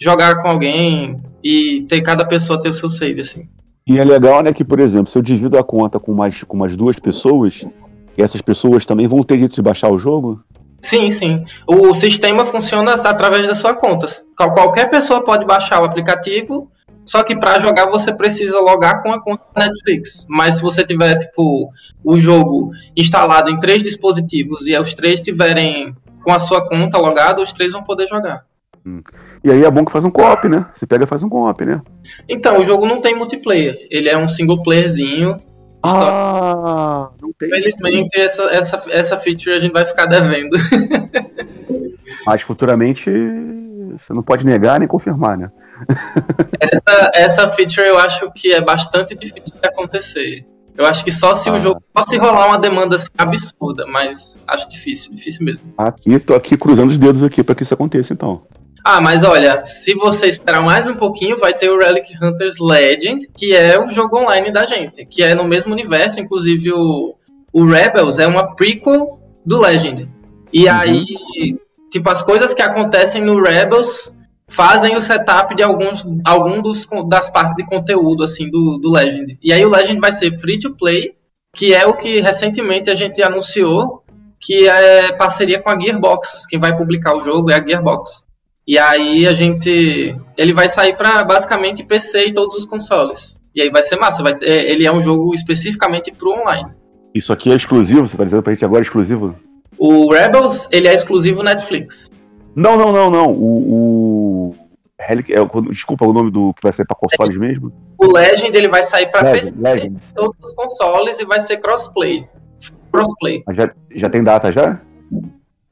jogar com alguém e ter cada pessoa ter o seu save assim. E é legal, né, que por exemplo, se eu divido a conta com mais com mais duas pessoas, essas pessoas também vão ter jeito de baixar o jogo? Sim, sim. O sistema funciona através da sua conta. Qualquer pessoa pode baixar o aplicativo só que para jogar você precisa logar com a conta da Netflix. Mas se você tiver, tipo, o jogo instalado em três dispositivos e os três tiverem com a sua conta logada, os três vão poder jogar. Hum. E aí é bom que faz um co-op, né? Você pega e faz um co-op, né? Então, o jogo não tem multiplayer. Ele é um single playerzinho. Ah, não tem. Infelizmente, essa, essa, essa feature a gente vai ficar devendo. [laughs] Mas futuramente você não pode negar nem confirmar, né? Essa, essa feature eu acho que é bastante difícil de acontecer. Eu acho que só se ah. o jogo. Só se rolar uma demanda assim, absurda, mas acho difícil, difícil mesmo. Aqui, tô aqui cruzando os dedos aqui para que isso aconteça, então. Ah, mas olha, se você esperar mais um pouquinho, vai ter o Relic Hunters Legend, que é o jogo online da gente, que é no mesmo universo, inclusive o, o Rebels é uma prequel do Legend. E uhum. aí, tipo, as coisas que acontecem no Rebels fazem o setup de alguns algum dos, das partes de conteúdo assim do, do Legend. E aí o Legend vai ser free to play, que é o que recentemente a gente anunciou, que é parceria com a Gearbox. Quem vai publicar o jogo é a Gearbox. E aí a gente ele vai sair para basicamente PC e todos os consoles. E aí vai ser massa, vai ter, ele é um jogo especificamente pro online. Isso aqui é exclusivo, você tá dizendo pra gente agora é exclusivo? O Rebels, ele é exclusivo Netflix. Não, não, não, não. O. o... Helic, é, desculpa o nome do que vai sair para consoles mesmo? O Legend ele vai sair para PC, todos os consoles e vai ser crossplay. Crossplay. Já, já tem data já?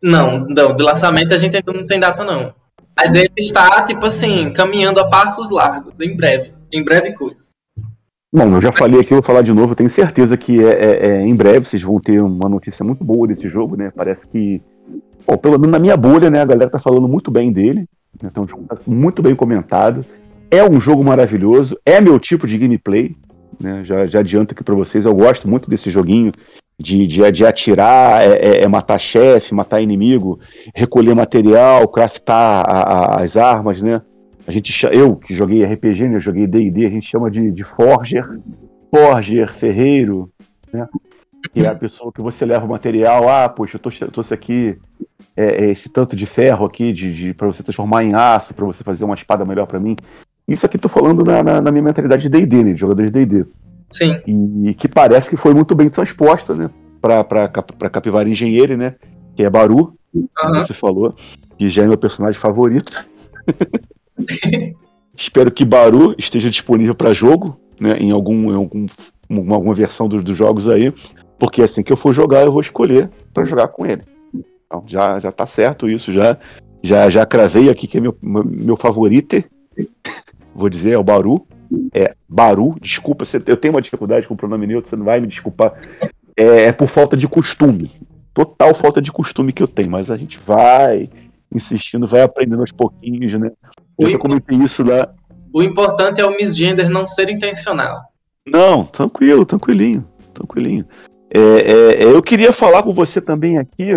Não, não, de lançamento a gente ainda não tem data não. Mas ele está, tipo assim, caminhando a passos largos, em breve. Em breve coisas. Bom, eu já falei aqui, vou falar de novo. Eu tenho certeza que é, é, é, em breve vocês vão ter uma notícia muito boa desse jogo, né? Parece que, bom, pelo menos na minha bolha, né? A galera tá falando muito bem dele. Então, muito bem comentado. É um jogo maravilhoso. É meu tipo de gameplay. Né? Já, já adianto aqui para vocês. Eu gosto muito desse joguinho de, de, de atirar, é, é, é matar chefe, matar inimigo, recolher material, craftar a, a, as armas, né? A gente, eu que joguei RPG, né, eu joguei D&D, a gente chama de, de forger, forger, ferreiro, né? Que é a pessoa que você leva o material, ah, poxa, eu, trouxe aqui é, é, esse tanto de ferro aqui de, de para você transformar em aço, para você fazer uma espada melhor para mim. Isso aqui tô falando na, na, na minha mentalidade de D&D, né, de jogador de D&D. Sim. E, e, que parece que foi muito bem transposta, né, para Capivara Engenheiro, né, que é Baru, uhum. como você falou, que já é meu personagem favorito. [laughs] Espero que Baru esteja disponível para jogo, né, em algum, em algum uma, alguma versão dos, dos, jogos aí, porque assim que eu for jogar, eu vou escolher para jogar com ele. Então, já já tá certo isso, já já já cravei aqui que é meu meu favorito. vou dizer é o Baru. É Baru, desculpa, eu tenho uma dificuldade com o pronome neutro, você não vai me desculpar. É, é por falta de costume. Total falta de costume que eu tenho, mas a gente vai insistindo, vai aprendendo aos pouquinhos, né? Eu já comentei isso lá. O importante é o misgender não ser intencional. Não, tranquilo, tranquilinho, tranquilinho. É, é, é eu queria falar com você também aqui,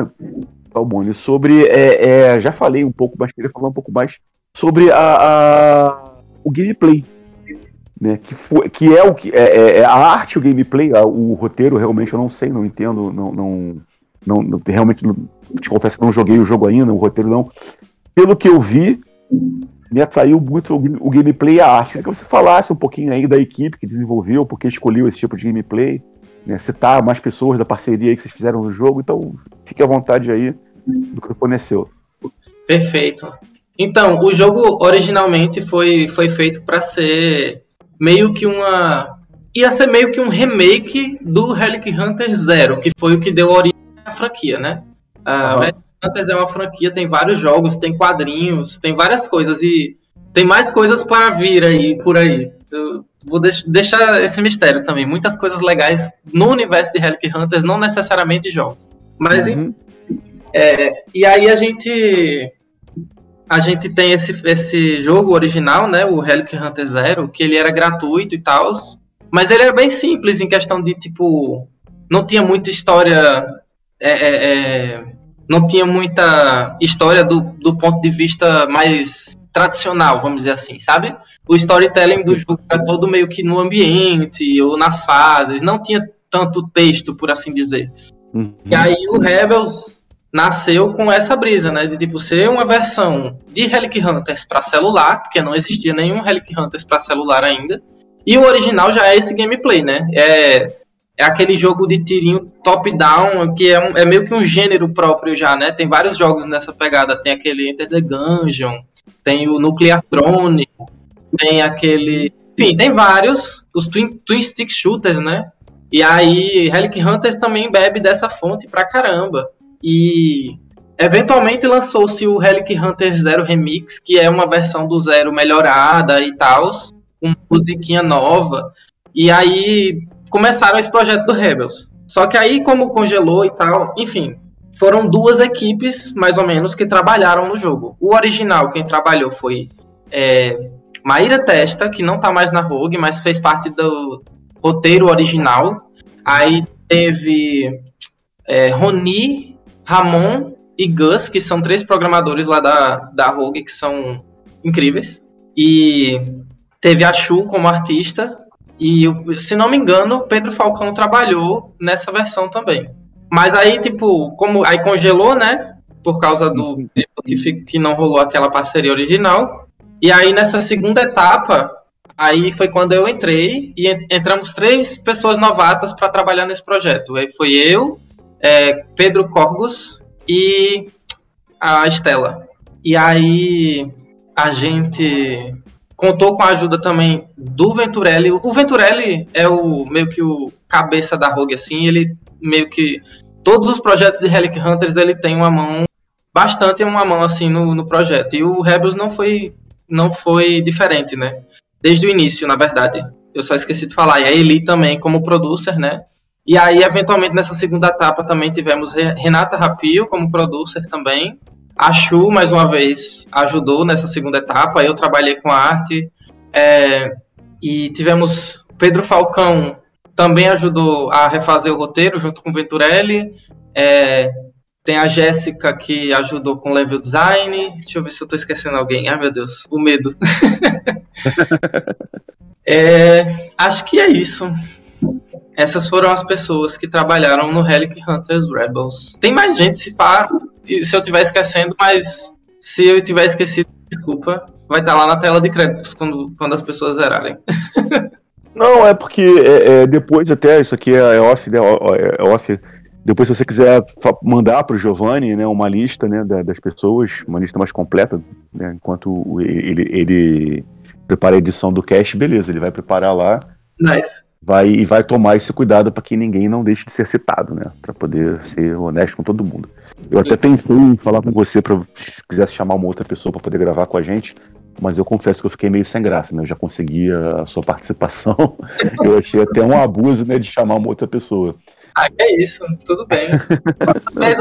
Alboni, sobre. É, é, já falei um pouco, mas queria falar um pouco mais sobre a, a o gameplay. Né, que, foi, que é o que é, é, a arte, o gameplay, o roteiro realmente eu não sei, não entendo, não, não, não, não realmente não, te confesso que não joguei o jogo ainda, o roteiro não. Pelo que eu vi, me atraiu muito o, o gameplay e a arte. Queria que você falasse um pouquinho aí da equipe que desenvolveu, porque escolheu esse tipo de gameplay, né? citar mais pessoas da parceria que vocês fizeram no jogo, então fique à vontade aí, do que forneceu. Perfeito. Então, o jogo originalmente foi, foi feito para ser meio que uma. ia ser meio que um remake do Relic Hunter Zero, que foi o que deu origem à franquia, né? A uhum. Hunters é uma franquia, tem vários jogos, tem quadrinhos, tem várias coisas e tem mais coisas para vir aí por aí. Eu vou deix deixar esse mistério também. Muitas coisas legais no universo de Relic Hunters, não necessariamente jogos. Mas uhum. é, e aí a gente a gente tem esse, esse jogo original, né, o Relic Hunter Zero, que ele era gratuito e tal, mas ele era bem simples em questão de tipo não tinha muita história é, é, é não tinha muita história do, do ponto de vista mais tradicional, vamos dizer assim, sabe? O storytelling do jogo era todo meio que no ambiente ou nas fases, não tinha tanto texto, por assim dizer. Uhum. E aí o Rebels nasceu com essa brisa, né? De tipo ser uma versão de Relic Hunters para celular, porque não existia nenhum Relic Hunters para celular ainda. E o original já é esse gameplay, né? É é aquele jogo de tirinho top-down, que é, um, é, meio que um gênero próprio já, né? Tem vários jogos nessa pegada. Tem aquele Enter the Gungeon, tem o Nuclear Throne, tem aquele. Enfim, tem vários. Os Twin, twin Stick Shooters, né? E aí, Relic Hunters também bebe dessa fonte pra caramba. E eventualmente lançou-se o Relic Hunter Zero Remix, que é uma versão do Zero melhorada e tal, com musiquinha nova. E aí começaram esse projeto do Rebels. Só que aí, como congelou e tal, enfim, foram duas equipes, mais ou menos, que trabalharam no jogo. O original, quem trabalhou foi é, Maíra Testa, que não tá mais na Rogue, mas fez parte do roteiro original. Aí teve é, Roni, Ramon e Gus, que são três programadores lá da, da Rogue, que são incríveis. E teve a Chu como artista, e, se não me engano, Pedro Falcão trabalhou nessa versão também. Mas aí, tipo, como aí congelou, né? Por causa do que, que não rolou aquela parceria original. E aí, nessa segunda etapa, aí foi quando eu entrei e entramos três pessoas novatas para trabalhar nesse projeto. Aí foi eu, é, Pedro Corgos e a Estela. E aí a gente contou com a ajuda também do Venturelli. O Venturelli é o meio que o cabeça da Rogue, assim, ele meio que todos os projetos de Relic Hunters ele tem uma mão bastante uma mão assim no, no projeto. E o Rebels não foi não foi diferente, né? Desde o início, na verdade. eu só esqueci de falar. E a Eli também como producer, né? E aí, eventualmente, nessa segunda etapa também tivemos Renata Rapio como producer também. A Chu, mais uma vez, ajudou nessa segunda etapa. Eu trabalhei com a arte. É, e tivemos Pedro Falcão também ajudou a refazer o roteiro junto com o Venturelli. É, tem a Jéssica que ajudou com level design. Deixa eu ver se eu tô esquecendo alguém. Ai meu Deus, o medo. [laughs] é, acho que é isso. Essas foram as pessoas que trabalharam no Relic Hunters Rebels. Tem mais gente se pá, se eu estiver esquecendo, mas se eu tiver esquecido, desculpa, vai estar tá lá na tela de créditos quando, quando as pessoas zerarem. [laughs] Não, é porque é, é, depois até, isso aqui é, é off, né, é off. Depois, se você quiser mandar para o Giovanni né, uma lista né, das pessoas, uma lista mais completa, né, enquanto ele, ele prepara a edição do cast, beleza, ele vai preparar lá. Nice. Vai, e vai tomar esse cuidado para que ninguém não deixe de ser citado, né? Para poder ser honesto com todo mundo. Eu até pensei em falar com você para se quisesse chamar uma outra pessoa para poder gravar com a gente, mas eu confesso que eu fiquei meio sem graça, né? Eu já conseguia a sua participação. [laughs] eu achei até um abuso, né, de chamar uma outra pessoa. Ah, é isso, tudo bem. [laughs] Mas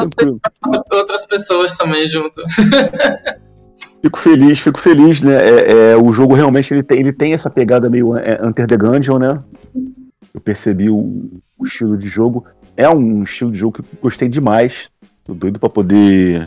outras pessoas também junto. [laughs] Fico feliz, fico feliz, né? É, é, o jogo realmente ele tem, ele tem essa pegada meio é, Enter the Gungeon, né? Eu percebi o, o, estilo de jogo. É um estilo de jogo que eu gostei demais. Tô doido para poder,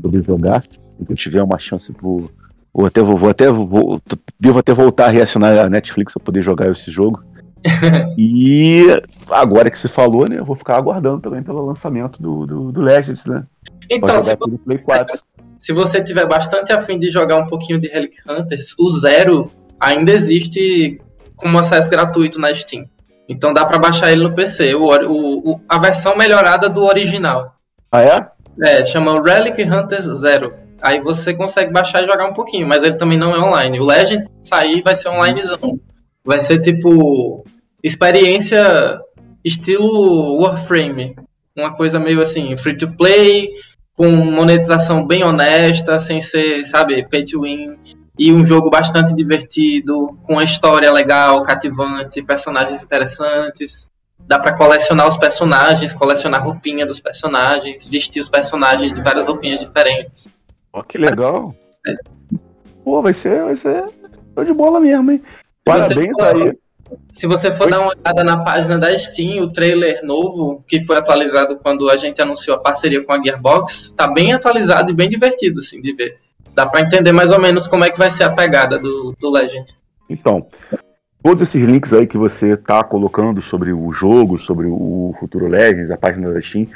poder jogar. Se eu tiver uma chance por Vou até, vou, vou até, vou, devo até voltar a reacionar a Netflix para poder jogar esse jogo. [laughs] e agora que você falou, né? Eu vou ficar aguardando também pelo lançamento do, do, do Legends, né? Então, se, Play 4. se você tiver bastante afim de jogar um pouquinho de Relic Hunters, o Zero ainda existe como acesso gratuito na Steam. Então dá para baixar ele no PC, o, o, a versão melhorada do original. Ah, é? É, chama Relic Hunters Zero. Aí você consegue baixar e jogar um pouquinho, mas ele também não é online. O Legend sair vai ser onlinezão. Vai ser tipo experiência estilo Warframe. Uma coisa meio assim, free to play, com monetização bem honesta, sem ser, sabe, pay to win. E um jogo bastante divertido, com uma história legal, cativante, personagens interessantes. Dá para colecionar os personagens, colecionar roupinha dos personagens, vestir os personagens de várias roupinhas diferentes. Ó, que legal. Pô, vai ser, vai ser show de bola mesmo, hein? Parabéns for, aí. Se você for Oi? dar uma olhada na página da Steam, o trailer novo, que foi atualizado quando a gente anunciou a parceria com a Gearbox, tá bem atualizado e bem divertido, assim, de ver. Dá para entender mais ou menos como é que vai ser a pegada do, do Legend. Então, todos esses links aí que você tá colocando sobre o jogo, sobre o Futuro Legends, a página da Steam,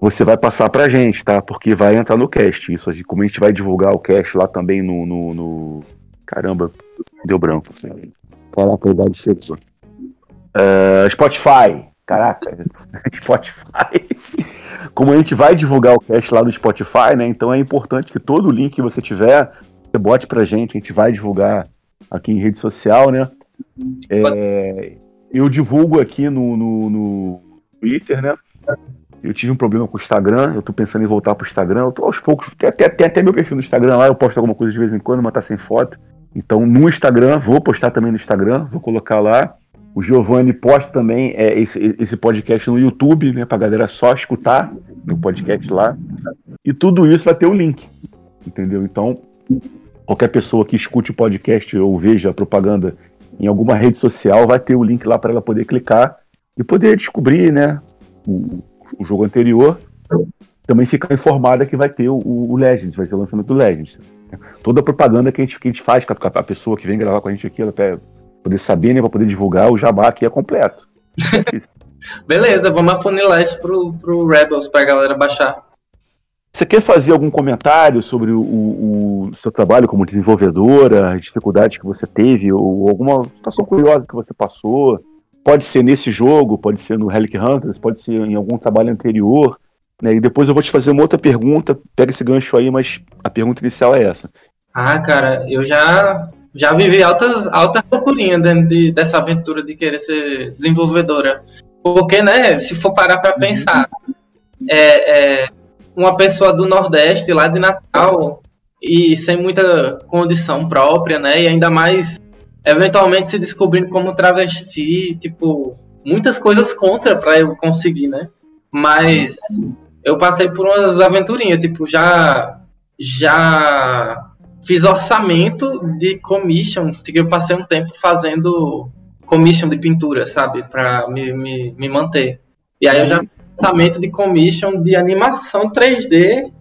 você vai passar pra gente, tá? Porque vai entrar no cast. Isso, como a gente vai divulgar o cast lá também no. no, no... Caramba, deu branco. Caraca, a idade chegou. Uh, Spotify. Caraca, [laughs] Spotify. Como a gente vai divulgar o cast lá no Spotify, né? Então é importante que todo link que você tiver, você bote pra gente, a gente vai divulgar aqui em rede social, né? É, eu divulgo aqui no, no, no Twitter, né? Eu tive um problema com o Instagram, eu tô pensando em voltar pro Instagram. Eu tô aos poucos, tem até, até meu perfil no Instagram lá, eu posto alguma coisa de vez em quando, mas tá sem foto. Então no Instagram, vou postar também no Instagram, vou colocar lá. O Giovanni posta também é, esse, esse podcast no YouTube, né? Pra galera só escutar no podcast lá. E tudo isso vai ter o um link. Entendeu? Então, qualquer pessoa que escute o podcast ou veja a propaganda em alguma rede social vai ter o link lá para ela poder clicar e poder descobrir, né? O, o jogo anterior, também ficar informada que vai ter o, o Legends, vai ser o lançamento do Legends. Toda a propaganda que a gente, que a gente faz com a, a pessoa que vem gravar com a gente aqui, até poder saber, né, para poder divulgar, o jabá aqui é completo. [laughs] Beleza, vamos afunilar isso pro, pro Rebels pra galera baixar. Você quer fazer algum comentário sobre o, o, o, seu trabalho como desenvolvedora, as dificuldades que você teve, ou alguma situação curiosa que você passou? Pode ser nesse jogo, pode ser no Relic Hunters, pode ser em algum trabalho anterior. Né? E depois eu vou te fazer uma outra pergunta, pega esse gancho aí, mas a pergunta inicial é essa. Ah, cara, eu já já vivi altas, altas loucurinhas dentro de, dessa aventura de querer ser desenvolvedora. Porque, né, se for parar para pensar, é, é, uma pessoa do Nordeste, lá de Natal, e sem muita condição própria, né, e ainda mais eventualmente se descobrindo como travesti, tipo, muitas coisas contra para eu conseguir, né? Mas eu passei por umas aventurinhas, tipo, já já fiz orçamento de commission, que eu passei um tempo fazendo commission de pintura, sabe, para me, me, me manter. E aí eu já fiz orçamento de commission de animação 3D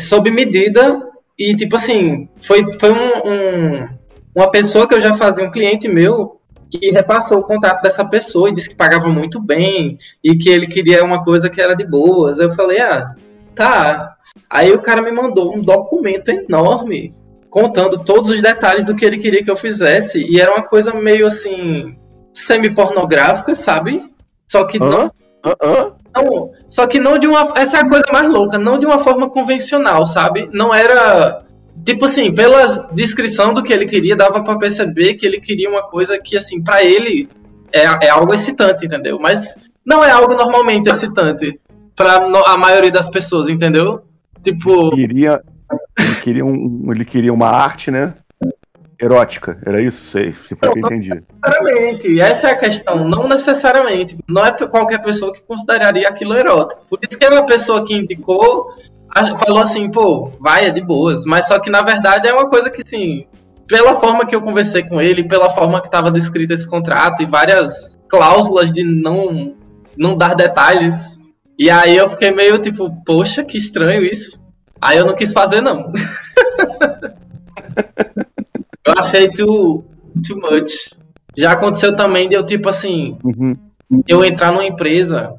sob medida e tipo assim, foi, foi um, um uma pessoa que eu já fazia, um cliente meu, que repassou o contato dessa pessoa e disse que pagava muito bem e que ele queria uma coisa que era de boas. Eu falei, ah, tá. Aí o cara me mandou um documento enorme contando todos os detalhes do que ele queria que eu fizesse e era uma coisa meio assim semi-pornográfica, sabe? Só que não, não, só que não de uma, essa é a coisa mais louca, não de uma forma convencional, sabe? Não era Tipo assim, pela descrição do que ele queria, dava para perceber que ele queria uma coisa que, assim, para ele é, é algo excitante, entendeu? Mas não é algo normalmente excitante para a maioria das pessoas, entendeu? Tipo. Ele queria, ele queria, um, ele queria uma arte, né? Erótica, era isso? Sei, se foi que eu entendi. Necessariamente, essa é a questão. Não necessariamente. Não é qualquer pessoa que consideraria aquilo erótico. Por isso que é uma pessoa que indicou falou assim, pô, vai, é de boas. Mas só que na verdade é uma coisa que, assim, pela forma que eu conversei com ele, pela forma que estava descrito esse contrato e várias cláusulas de não, não dar detalhes. E aí eu fiquei meio tipo, poxa, que estranho isso. Aí eu não quis fazer, não. [laughs] eu achei too, too much. Já aconteceu também de eu, tipo assim, uhum. eu entrar numa empresa.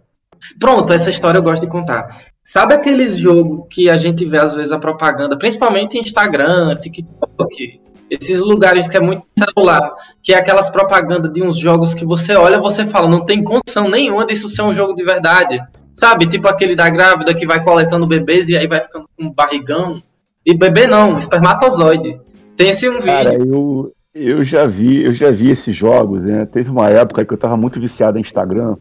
Pronto, essa história eu gosto de contar. Sabe aqueles jogos que a gente vê às vezes a propaganda, principalmente Instagram, TikTok, esses lugares que é muito celular, que é aquelas propagandas de uns jogos que você olha, você fala, não tem condição nenhuma disso ser um jogo de verdade. Sabe, tipo aquele da grávida que vai coletando bebês e aí vai ficando com um barrigão. E bebê não, espermatozoide. Tem esse um Cara, vídeo. Eu, eu já vi, eu já vi esses jogos, né? Teve uma época que eu tava muito viciado em Instagram.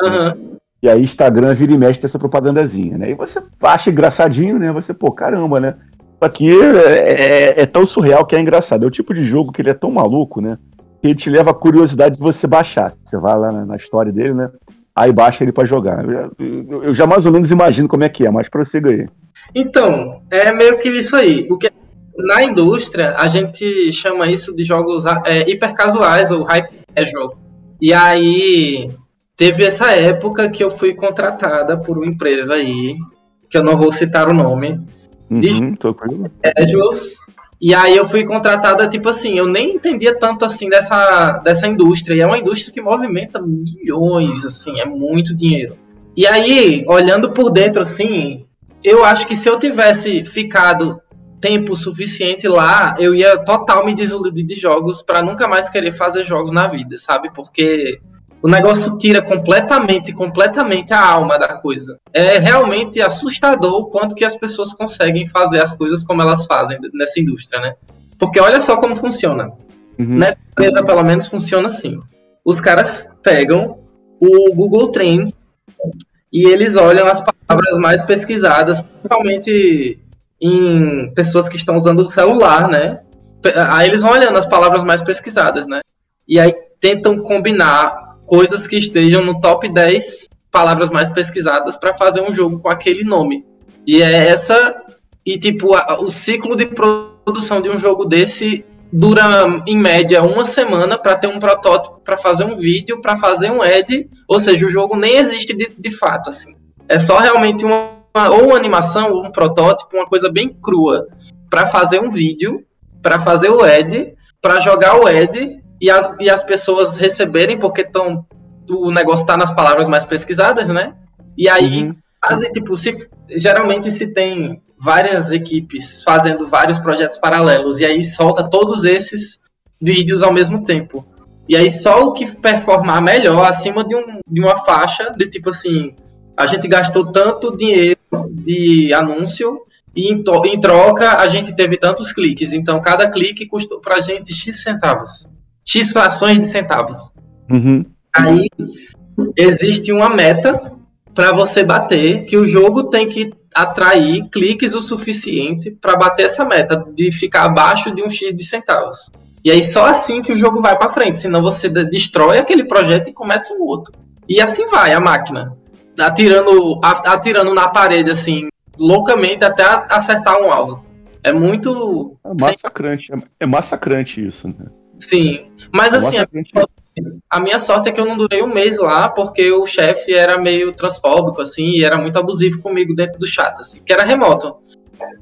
Uhum. E aí Instagram vira e mexe dessa propagandazinha, né? E você acha engraçadinho, né? Você, pô, caramba, né? Aqui é, é, é, tão surreal que é engraçado. É o tipo de jogo que ele é tão maluco, né? Que ele te leva a curiosidade de você baixar. Você vai lá na, na história dele, né? Aí baixa ele para jogar. Eu já, eu já, mais ou menos imagino como é que é, mas prossiga aí. Então, é meio que isso aí. O que na indústria a gente chama isso de jogos é, hipercasuais ou hyper casuals. E aí Teve essa época que eu fui contratada por uma empresa aí, que eu não vou citar o nome, uhum, de casuals, e aí eu fui contratada, tipo assim, eu nem entendia tanto assim dessa, dessa indústria. E é uma indústria que movimenta milhões, assim, é muito dinheiro. E aí, olhando por dentro, assim, eu acho que se eu tivesse ficado tempo suficiente lá, eu ia total me desiludir de jogos para nunca mais querer fazer jogos na vida, sabe? Porque o negócio tira completamente, completamente a alma da coisa. É realmente assustador o quanto que as pessoas conseguem fazer as coisas como elas fazem nessa indústria, né? Porque olha só como funciona. Uhum. Nessa empresa, pelo menos, funciona assim. Os caras pegam o Google Trends e eles olham as palavras mais pesquisadas, principalmente em pessoas que estão usando o celular, né? Aí eles vão olhando as palavras mais pesquisadas, né? E aí tentam combinar coisas que estejam no top 10 palavras mais pesquisadas para fazer um jogo com aquele nome. E é essa. E tipo, a, o ciclo de produção de um jogo desse dura em média uma semana para ter um protótipo, para fazer um vídeo, para fazer um ed. Ou seja, o jogo nem existe de, de fato. assim. É só realmente uma, ou uma animação ou um protótipo, uma coisa bem crua, para fazer um vídeo, para fazer o ed, para jogar o ed e as, e as pessoas receberem, porque tão, o negócio está nas palavras mais pesquisadas, né? E aí, uhum. as, tipo, se, geralmente se tem várias equipes fazendo vários projetos paralelos, e aí solta todos esses vídeos ao mesmo tempo. E aí só o que performar melhor acima de, um, de uma faixa de tipo assim, a gente gastou tanto dinheiro de anúncio e em, em troca a gente teve tantos cliques. Então cada clique custou pra gente X centavos. X frações de centavos. Uhum. Aí existe uma meta para você bater, que o jogo tem que atrair cliques o suficiente para bater essa meta de ficar abaixo de um X de centavos. E aí só assim que o jogo vai para frente, senão você destrói aquele projeto e começa um outro. E assim vai a máquina, atirando, atirando na parede assim, loucamente até acertar um alvo. É muito é massacrante, sem... é massacrante isso, né? Sim, mas assim, a, a minha sorte é que eu não durei um mês lá, porque o chefe era meio transfóbico, assim, e era muito abusivo comigo dentro do chat, assim, que era remoto.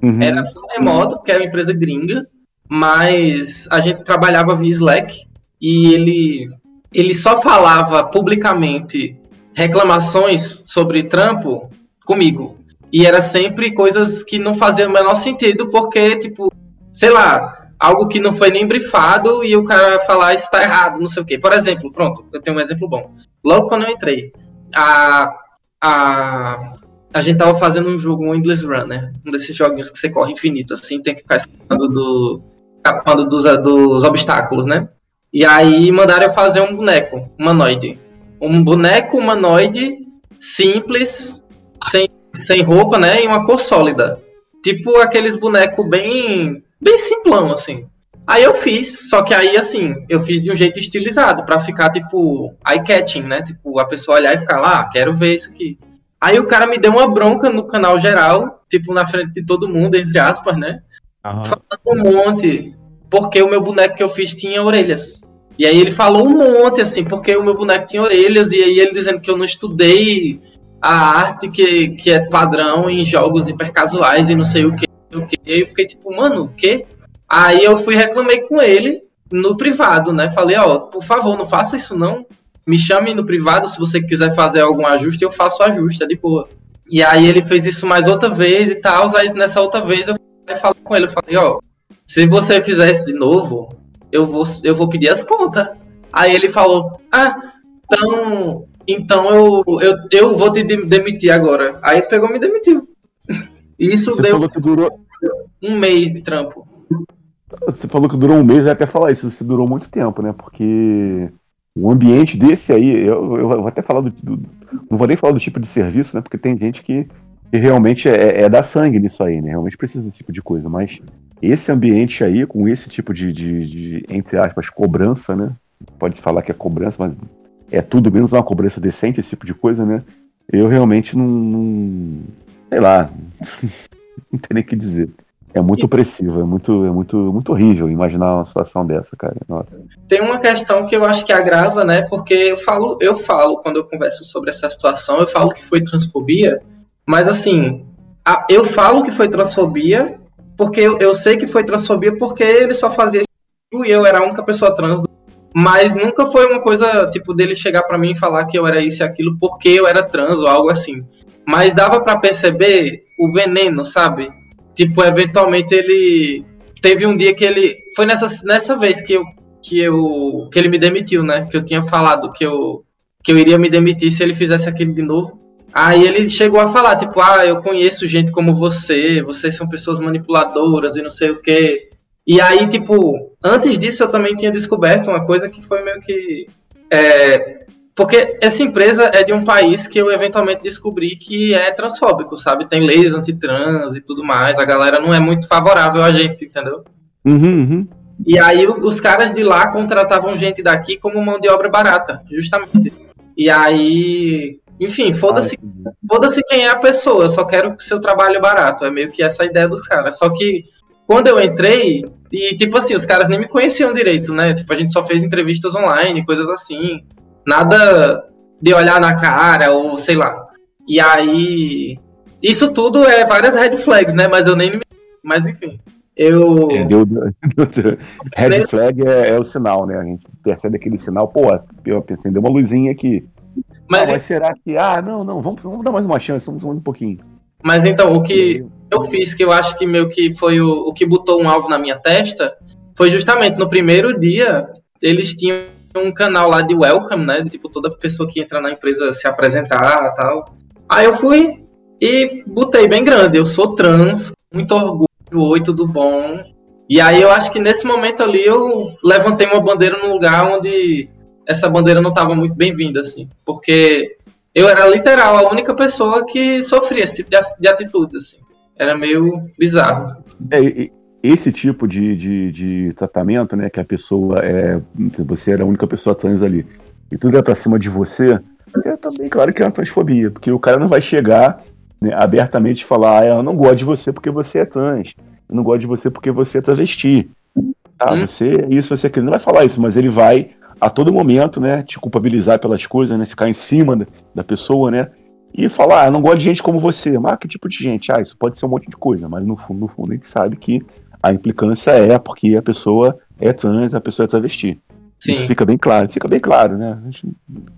Uhum. Era remoto, porque era uma empresa gringa, mas a gente trabalhava via Slack e ele, ele só falava publicamente reclamações sobre trampo comigo. E era sempre coisas que não faziam o menor sentido, porque, tipo, sei lá, algo que não foi nem brifado e o cara falar isso tá errado, não sei o quê. Por exemplo, pronto, eu tenho um exemplo bom. Logo quando eu entrei, a, a, a gente tava fazendo um jogo, um Endless Runner, um desses joguinhos que você corre infinito, assim, tem que ficar escapando do, escapando dos, dos obstáculos, né? E aí mandaram eu fazer um boneco humanoide. Um boneco humanoide simples, sem, sem roupa, né? E uma cor sólida. Tipo aqueles bonecos bem, bem simplão, assim. Aí eu fiz, só que aí, assim, eu fiz de um jeito estilizado, para ficar, tipo, eye-catching, né? Tipo, a pessoa olhar e ficar lá, ah, quero ver isso aqui. Aí o cara me deu uma bronca no canal geral, tipo, na frente de todo mundo, entre aspas, né? Uhum. Falando um monte, porque o meu boneco que eu fiz tinha orelhas. E aí ele falou um monte, assim, porque o meu boneco tinha orelhas, e aí ele dizendo que eu não estudei a arte que, que é padrão em jogos hipercasuais e não sei o que, o que. E aí eu fiquei tipo, mano, o quê? Aí eu fui reclamei com ele no privado, né? Falei, ó, por favor, não faça isso não. Me chame no privado se você quiser fazer algum ajuste, eu faço o ajuste, é de boa. E aí ele fez isso mais outra vez e tal, aí nessa outra vez eu falei com ele, eu falei, ó, se você fizer isso de novo, eu vou, eu vou pedir as contas. Aí ele falou, ah, então, então eu, eu, eu vou te demitir agora. Aí pegou me demitiu. Isso você deu durou... um mês de trampo. Você falou que durou um mês, eu até falar isso, isso durou muito tempo, né? Porque o ambiente desse aí, eu, eu vou até falar do, do, Não vou nem falar do tipo de serviço, né? Porque tem gente que, que realmente é, é dar sangue nisso aí, né? Realmente precisa desse tipo de coisa. Mas esse ambiente aí, com esse tipo de, de, de entre aspas, cobrança, né? Pode falar que é cobrança, mas é tudo menos uma cobrança decente, esse tipo de coisa, né? Eu realmente não. não sei lá. [laughs] não tem nem o que dizer. É muito opressivo, é muito, é muito, muito horrível imaginar uma situação dessa, cara. Nossa. Tem uma questão que eu acho que agrava, né? Porque eu falo, eu falo quando eu converso sobre essa situação, eu falo que foi transfobia, mas assim, a, eu falo que foi transfobia porque eu, eu, sei que foi transfobia porque ele só fazia isso e eu era a única pessoa trans. Mas nunca foi uma coisa, tipo, dele chegar para mim e falar que eu era isso e aquilo porque eu era trans ou algo assim. Mas dava para perceber o veneno, sabe? Tipo, eventualmente ele teve um dia que ele foi nessa, nessa vez que eu que eu que ele me demitiu, né? Que eu tinha falado que eu que eu iria me demitir se ele fizesse aquilo de novo. Aí ele chegou a falar, tipo, ah, eu conheço gente como você, vocês são pessoas manipuladoras e não sei o quê. E aí, tipo, antes disso eu também tinha descoberto uma coisa que foi meio que. É, porque essa empresa é de um país que eu eventualmente descobri que é transfóbico, sabe? Tem leis antitrans e tudo mais, a galera não é muito favorável a gente, entendeu? Uhum, uhum. E aí os caras de lá contratavam gente daqui como mão de obra barata, justamente. E aí enfim, foda-se foda quem é a pessoa, eu só quero que seu trabalho barato. É meio que essa ideia dos caras. Só que quando eu entrei, e tipo assim, os caras nem me conheciam direito, né? Tipo, a gente só fez entrevistas online, coisas assim. Nada de olhar na cara, ou sei lá. E aí. Isso tudo é várias red flags, né? Mas eu nem me. Mas enfim. Eu. É, deu, red flag é, é, o sinal, né? A gente percebe aquele sinal, pô, eu pensei, deu uma luzinha aqui. Mas, ah, mas será que. Ah, não, não, vamos, vamos dar mais uma chance, vamos, vamos um pouquinho. Mas então, o que eu fiz, que eu acho que meio que foi o, o que botou um alvo na minha testa, foi justamente no primeiro dia, eles tinham um canal lá de welcome, né? Tipo, toda pessoa que entra na empresa se apresentar tal. Aí eu fui e botei bem grande, eu sou trans, muito orgulho, oi, tudo bom. E aí eu acho que nesse momento ali eu levantei uma bandeira num lugar onde essa bandeira não estava muito bem-vinda, assim, porque eu era literal a única pessoa que sofria esse tipo de, de atitudes, assim. Era meio bizarro. É, esse tipo de, de, de, tratamento, né, que a pessoa é, você era a única pessoa trans ali, e tudo é pra cima de você, é também claro que é uma transfobia, porque o cara não vai chegar né, abertamente e falar, ah, eu não gosto de você porque você é trans, eu não gosto de você porque você é travesti, tá, hum. você isso, você é aquilo, não vai falar isso, mas ele vai a todo momento, né, te culpabilizar pelas coisas, né, ficar em cima da, da pessoa, né, e falar, ah, eu não gosto de gente como você. Mas que tipo de gente? Ah, isso pode ser um monte de coisa, mas no fundo, no fundo, a gente sabe que a implicância é porque a pessoa é trans, a pessoa é travesti. Sim. Isso fica bem claro, fica bem claro, né?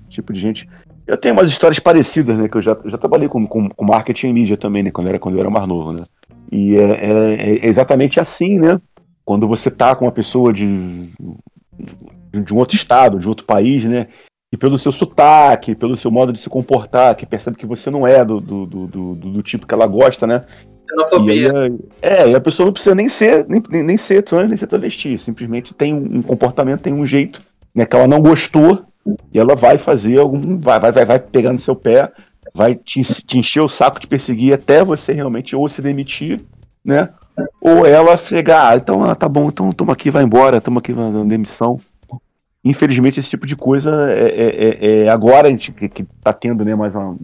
Tipo de gente. Eu tenho umas histórias parecidas, né? Que eu já, já trabalhei com, com, com marketing e mídia também, né? Quando eu era, quando eu era mais novo, né? E é, é, é exatamente assim, né? Quando você tá com uma pessoa de, de um outro estado, de outro país, né? E pelo seu sotaque, pelo seu modo de se comportar, que percebe que você não é do, do, do, do, do tipo que ela gosta, né? Xenofobia. é, e a pessoa não precisa nem ser, nem, nem ser trans, nem ser travesti. Simplesmente tem um comportamento, tem um jeito, né, que ela não gostou, e ela vai fazer algum. Vai, vai, vai, vai pegar no seu pé, vai te, te encher o saco, te perseguir até você realmente ou se demitir, né? Ou ela chegar, ah, então ah, tá bom, então toma aqui, vai embora, estamos aqui na demissão. Infelizmente, esse tipo de coisa é, é, é, é agora a gente que, que tá tendo né, mais uma,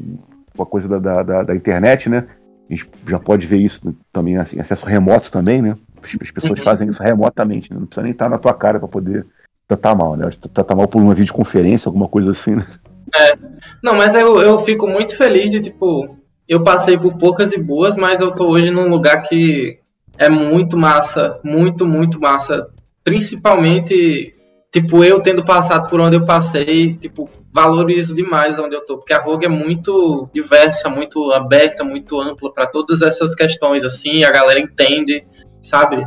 uma coisa da, da, da, internet, né? A gente já pode ver isso também, assim, acesso remoto também, né? As pessoas uhum. fazem isso remotamente, né? não precisa nem estar na tua cara para poder tratar mal, né? Tratar mal por uma videoconferência, alguma coisa assim, né? É. Não, mas eu, eu fico muito feliz de, tipo, eu passei por poucas e boas, mas eu tô hoje num lugar que é muito massa, muito, muito massa. Principalmente tipo, eu tendo passado por onde eu passei, tipo, valorizo demais onde eu tô, porque a Rogue é muito diversa, muito aberta, muito ampla para todas essas questões, assim, a galera entende, sabe?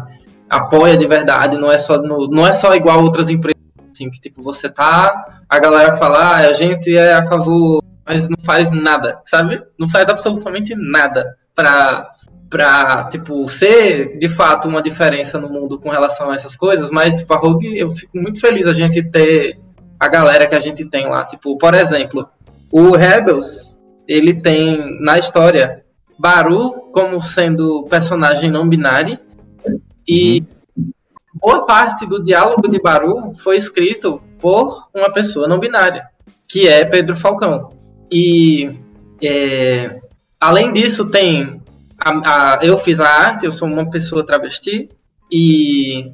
Apoia de verdade, não é só, no, não é só igual outras empresas, assim, que tipo, você tá, a galera fala, ah, a gente é a favor, mas não faz nada, sabe? Não faz absolutamente nada pra, tipo, ser de fato uma diferença no mundo com relação a essas coisas, mas, tipo, a Rogue, eu fico muito feliz a gente ter a galera que a gente tem lá. Tipo, por exemplo, o Rebels, ele tem na história Baru como sendo personagem não binário e boa parte do diálogo de Baru foi escrito por uma pessoa não binária, que é Pedro Falcão. E é, além disso, tem a, a, eu fiz a arte, eu sou uma pessoa travesti, e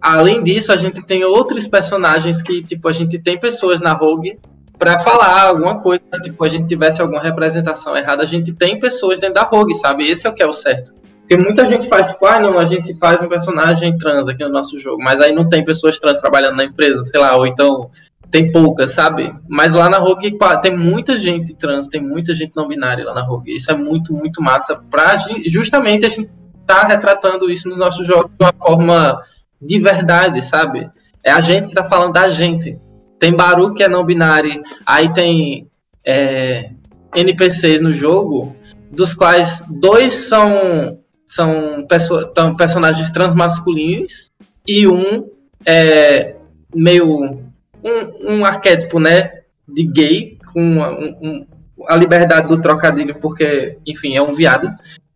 além disso, a gente tem outros personagens que, tipo, a gente tem pessoas na Rogue para falar alguma coisa, tipo, a gente tivesse alguma representação errada, a gente tem pessoas dentro da Rogue, sabe? Esse é o que é o certo. Porque muita gente faz, tipo, ah, não, a gente faz um personagem trans aqui no nosso jogo, mas aí não tem pessoas trans trabalhando na empresa, sei lá, ou então tem poucas, sabe? Mas lá na Rogue tem muita gente trans, tem muita gente não binária lá na Rogue. Isso é muito, muito massa pra justamente a gente tá retratando isso no nosso jogo de uma forma de verdade, sabe? É a gente que tá falando da gente. Tem Baru que é não binário, aí tem é, NPCs no jogo, dos quais dois são, são perso personagens transmasculinos e um é meio um, um arquétipo, né, de gay, com um, um, a liberdade do trocadilho, porque, enfim, é um viado.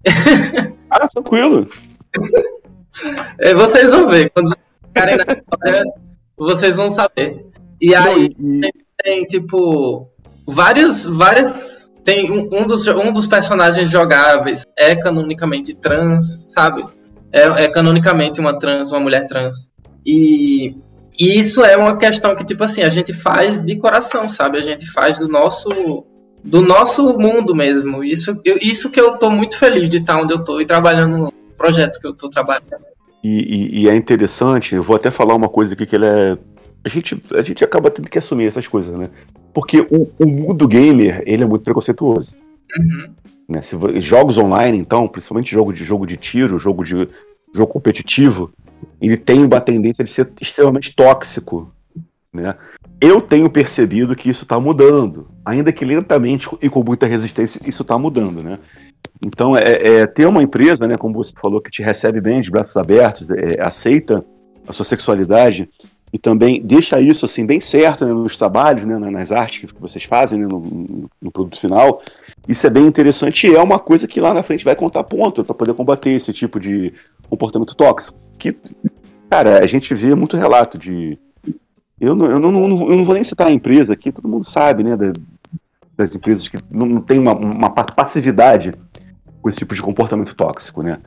[laughs] ah, tranquilo. [laughs] É, vocês vão ver. Quando ficarem na história, vocês vão saber. E aí tem, tem, tipo, vários, várias. Tem um, um, dos, um dos personagens jogáveis é canonicamente trans, sabe? É, é canonicamente uma trans, uma mulher trans. E e isso é uma questão que, tipo assim, a gente faz de coração, sabe? A gente faz do nosso do nosso mundo mesmo. Isso, eu, isso que eu tô muito feliz de estar onde eu tô e trabalhando projetos que eu tô trabalhando. E, e, e, é interessante, eu vou até falar uma coisa aqui que ele é. A gente, a gente acaba tendo que assumir essas coisas, né? Porque o, o mundo gamer, ele é muito preconceituoso. Uhum. Né? Se, jogos online, então, principalmente jogo de jogo de tiro, jogo de jogo competitivo, ele tem uma tendência de ser extremamente tóxico. Né? Eu tenho percebido que isso está mudando, ainda que lentamente e com muita resistência, isso está mudando. Né? Então, é, é, ter uma empresa, né, como você falou, que te recebe bem, de braços abertos, é, aceita a sua sexualidade e também deixa isso assim bem certo né, nos trabalhos, né, nas artes que vocês fazem, né, no, no, produto final. Isso é bem interessante e é uma coisa que lá na frente vai contar ponto para poder combater esse tipo de comportamento tóxico. Que, cara, a gente vê muito relato de. Eu não, eu não, eu não vou nem citar a empresa aqui, todo mundo sabe, né? das empresas que não, não tem uma, uma passividade com esse tipo de comportamento tóxico, né?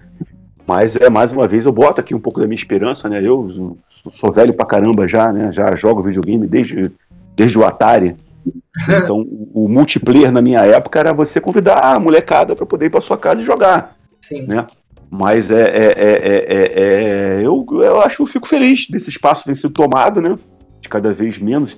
Mas é mais uma vez eu boto aqui um pouco da minha esperança, né? Eu sou velho pra caramba já, né? Já jogo videogame desde, desde o Atari. [laughs] Então, o multiplayer na minha época era você convidar a molecada para poder ir para sua casa e jogar, Sim. né? Mas é, é, é, é, eu, eu acho que eu fico feliz desse espaço ter sido tomado, né? De cada vez menos,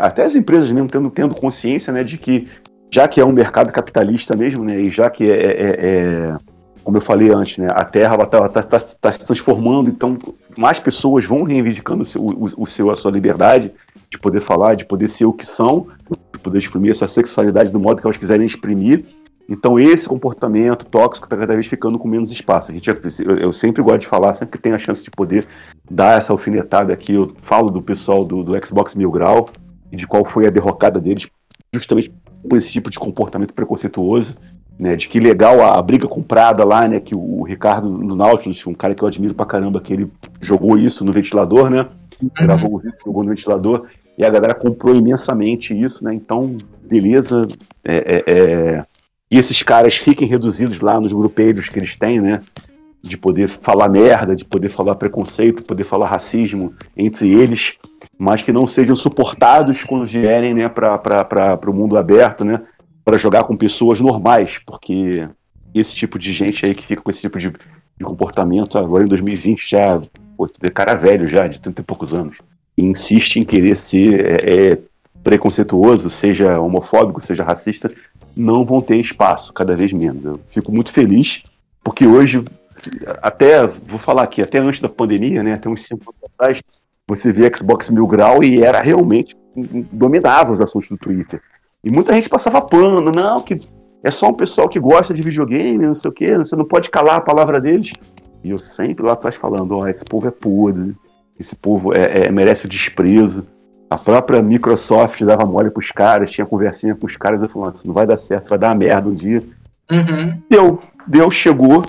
até as empresas mesmo tendo, tendo consciência, né? De que já que é um mercado capitalista mesmo, né? E já que é como eu falei antes, né, a Terra está tá, tá, tá, se transformando, então mais pessoas vão reivindicando o seu, o, o, seu, a sua liberdade de poder falar, de poder ser o que são, de poder exprimir a sua sexualidade do modo que elas quiserem exprimir. Então esse comportamento tóxico está cada vez ficando com menos espaço. A gente, eu, eu, sempre gosto de falar, sempre que tem a chance de poder dar essa alfinetada aqui, eu falo do pessoal do, do Xbox Mil Grau e de qual foi a derrocada deles, justamente por esse tipo de comportamento preconceituoso né, de que legal a, a, briga comprada lá, né, que o, o Ricardo no Nautilus, um cara que eu admiro pra caramba, que ele jogou isso no ventilador, né, uhum. gravou o vídeo, jogou no ventilador, e a galera comprou imensamente isso, né, então, beleza, é, é, é... e esses caras fiquem reduzidos lá nos grupeiros que eles têm, né, de poder falar merda, de poder falar preconceito, poder falar racismo entre eles, mas que não sejam suportados quando vierem né, para o mundo aberto, né? Para jogar com pessoas normais, porque esse tipo de gente aí que fica com esse tipo de, de comportamento agora em 2020 já, pô, cara velho já, de 30 e poucos anos, e insiste em querer ser é, é, preconceituoso, seja homofóbico, seja racista, não vão ter espaço, cada vez menos. Eu fico muito feliz, porque hoje, até, vou falar aqui, até antes da pandemia, né, até uns 5 anos atrás, você via Xbox Mil Grau e era realmente, dominava os assuntos do Twitter. E muita gente passava pano, não, que é só um pessoal que gosta de videogame, não sei o quê, você não pode calar a palavra deles. E eu sempre lá atrás falando, ó, oh, esse povo é podre, esse povo é, é, merece o desprezo. A própria Microsoft dava mole pros caras, tinha conversinha com os caras, eu falando, isso não vai dar certo, vai dar uma merda um dia. Uhum. Deu, deu, chegou,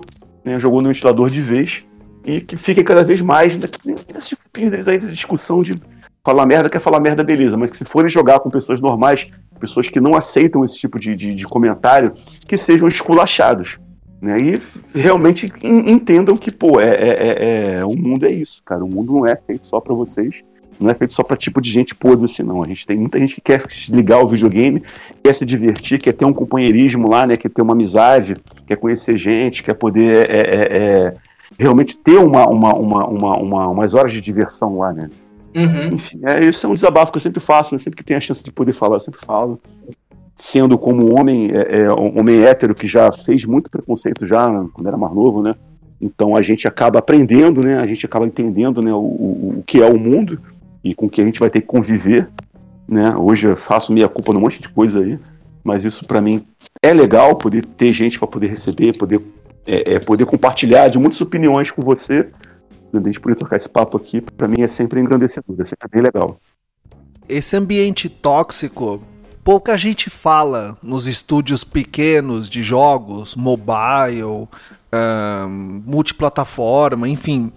né, jogou no ventilador de vez, e que fica cada vez mais nesse aí de discussão de falar merda, quer falar merda, beleza, mas que se forem jogar com pessoas normais, pessoas que não aceitam esse tipo de, de, de comentário, que sejam esculachados. Né? E realmente entendam que, pô, é, é, é, é, o mundo é isso, cara. O mundo não é feito só para vocês, não é feito só para tipo de gente podre assim, não. A gente tem muita gente que quer ligar o videogame, quer se divertir, quer ter um companheirismo lá, né? Quer ter uma amizade, quer conhecer gente, quer poder é, é, é realmente ter uma, uma, uma, uma, uma, umas horas de diversão lá, né? Uhum. Enfim, é, esse é um desabafo que eu sempre faço, né? sempre que tem a chance de poder falar, eu sempre falo. Sendo como homem, é, é, homem hétero que já fez muito preconceito já quando era mais novo, né? Então a gente acaba aprendendo, né? A gente acaba entendendo né, o, o, o que é o mundo e com que a gente vai ter que conviver, né? Hoje eu faço minha culpa num monte de coisa aí, mas isso para mim é legal poder ter gente para poder receber, poder é, é, poder compartilhar de muitas opiniões com você a gente poder trocar esse papo aqui, para mim é sempre engrandecedor, é sempre bem legal. Esse ambiente tóxico, pouca gente fala nos estúdios pequenos de jogos, mobile, multiplataforma, enfim.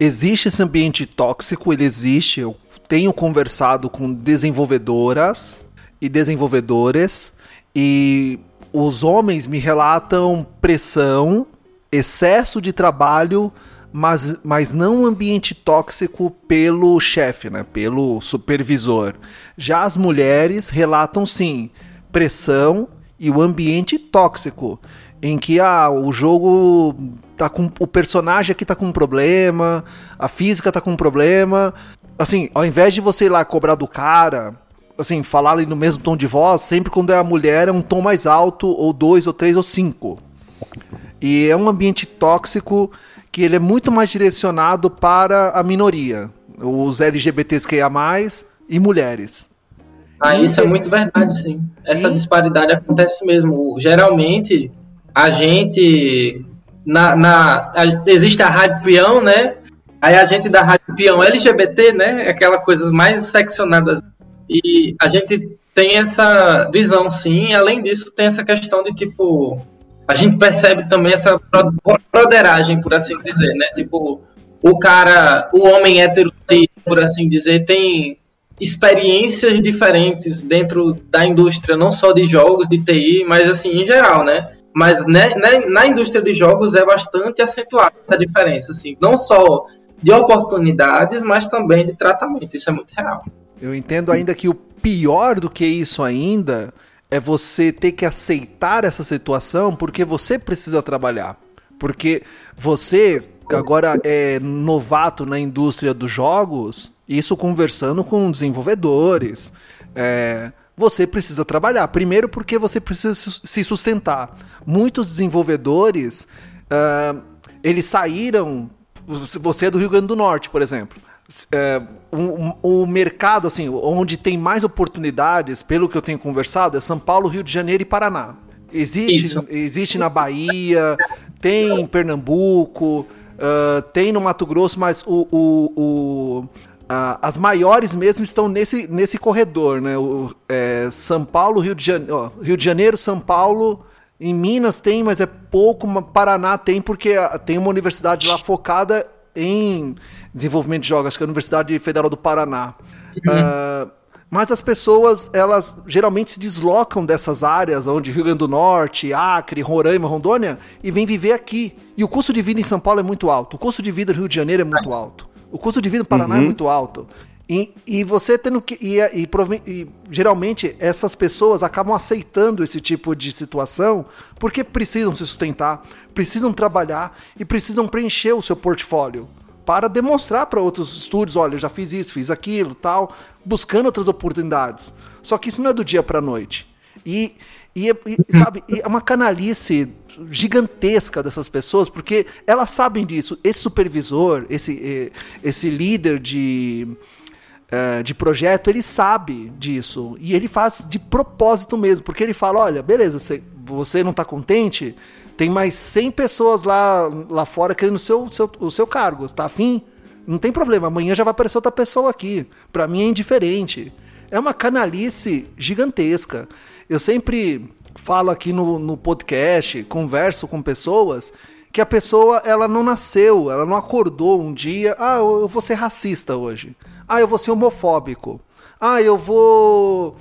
Existe esse ambiente tóxico, ele existe. Eu tenho conversado com desenvolvedoras e desenvolvedores e os homens me relatam pressão, excesso de trabalho mas, mas não um ambiente tóxico pelo chefe, né? Pelo supervisor. Já as mulheres relatam sim pressão e o ambiente tóxico, em que ah, o jogo tá com o personagem aqui tá com um problema, a física tá com um problema. Assim, ao invés de você ir lá cobrar do cara, assim, falar ali no mesmo tom de voz, sempre quando é a mulher é um tom mais alto, ou dois, ou três, ou cinco. E é um ambiente tóxico que ele é muito mais direcionado para a minoria, os LGBTs que mais e mulheres. Ah, isso é muito verdade, sim. Essa e... disparidade acontece mesmo. Geralmente, a gente. Na, na, a, existe a Rádio Peão, né? Aí a gente da Rádio Peão LGBT, né? Aquela coisa mais seccionada. E a gente tem essa visão, sim. Além disso, tem essa questão de tipo a gente percebe também essa broderagem, por assim dizer, né? Tipo, o cara, o homem hétero, por assim dizer, tem experiências diferentes dentro da indústria, não só de jogos, de TI, mas assim, em geral, né? Mas né, né, na indústria de jogos é bastante acentuada essa diferença, assim, não só de oportunidades, mas também de tratamento. Isso é muito real. Eu entendo ainda que o pior do que isso ainda é você ter que aceitar essa situação porque você precisa trabalhar. Porque você agora é novato na indústria dos jogos, isso conversando com desenvolvedores. É, você precisa trabalhar. Primeiro, porque você precisa se sustentar. Muitos desenvolvedores uh, eles saíram. Você é do Rio Grande do Norte, por exemplo. É, o, o, mercado, assim, onde tem mais oportunidades, pelo que eu tenho conversado, é São Paulo, Rio de Janeiro e Paraná. Existe, existe na Bahia, tem em Pernambuco, uh, tem no Mato Grosso, mas o, o, o as maiores mesmo estão nesse, nesse corredor, né? O, é, São Paulo, Rio de, Janeiro, Rio de Janeiro, São Paulo, em Minas tem, mas é pouco, Paraná tem, porque tem uma universidade lá focada em desenvolvimento de jogos, acho que é a Universidade Federal do Paraná. Uhum. Uh, mas as pessoas, elas geralmente se deslocam dessas áreas, onde Rio Grande do Norte, Acre, Roraima, Rondônia, e vêm viver aqui. E o custo de vida em São Paulo é muito alto, o custo de vida no Rio de Janeiro é muito Nossa. alto, o custo de vida no Paraná é uhum. é muito alto. E, e, você tendo que. E, e, e, geralmente essas pessoas acabam aceitando esse tipo de situação porque precisam se sustentar, precisam trabalhar e precisam preencher o seu portfólio para demonstrar para outros estúdios, olha, já fiz isso, fiz aquilo, tal, buscando outras oportunidades. Só que isso não é do dia para a noite. E, e, e sabe, e é uma canalice gigantesca dessas pessoas, porque elas sabem disso. Esse supervisor, esse, esse líder de, eh, de projeto, ele sabe disso. E ele faz de propósito mesmo, porque ele fala: olha, beleza, você, você não está contente? Tem mais 100 pessoas lá, lá fora querendo o seu, seu, o seu cargo. Tá afim? Não tem problema, amanhã já vai aparecer outra pessoa aqui. Para mim é indiferente. É uma canalice gigantesca. Eu sempre falo aqui no, no podcast, converso com pessoas que a pessoa ela não nasceu, ela não acordou um dia, ah, eu vou ser racista hoje. Ah, eu vou ser homofóbico. Ah, eu vou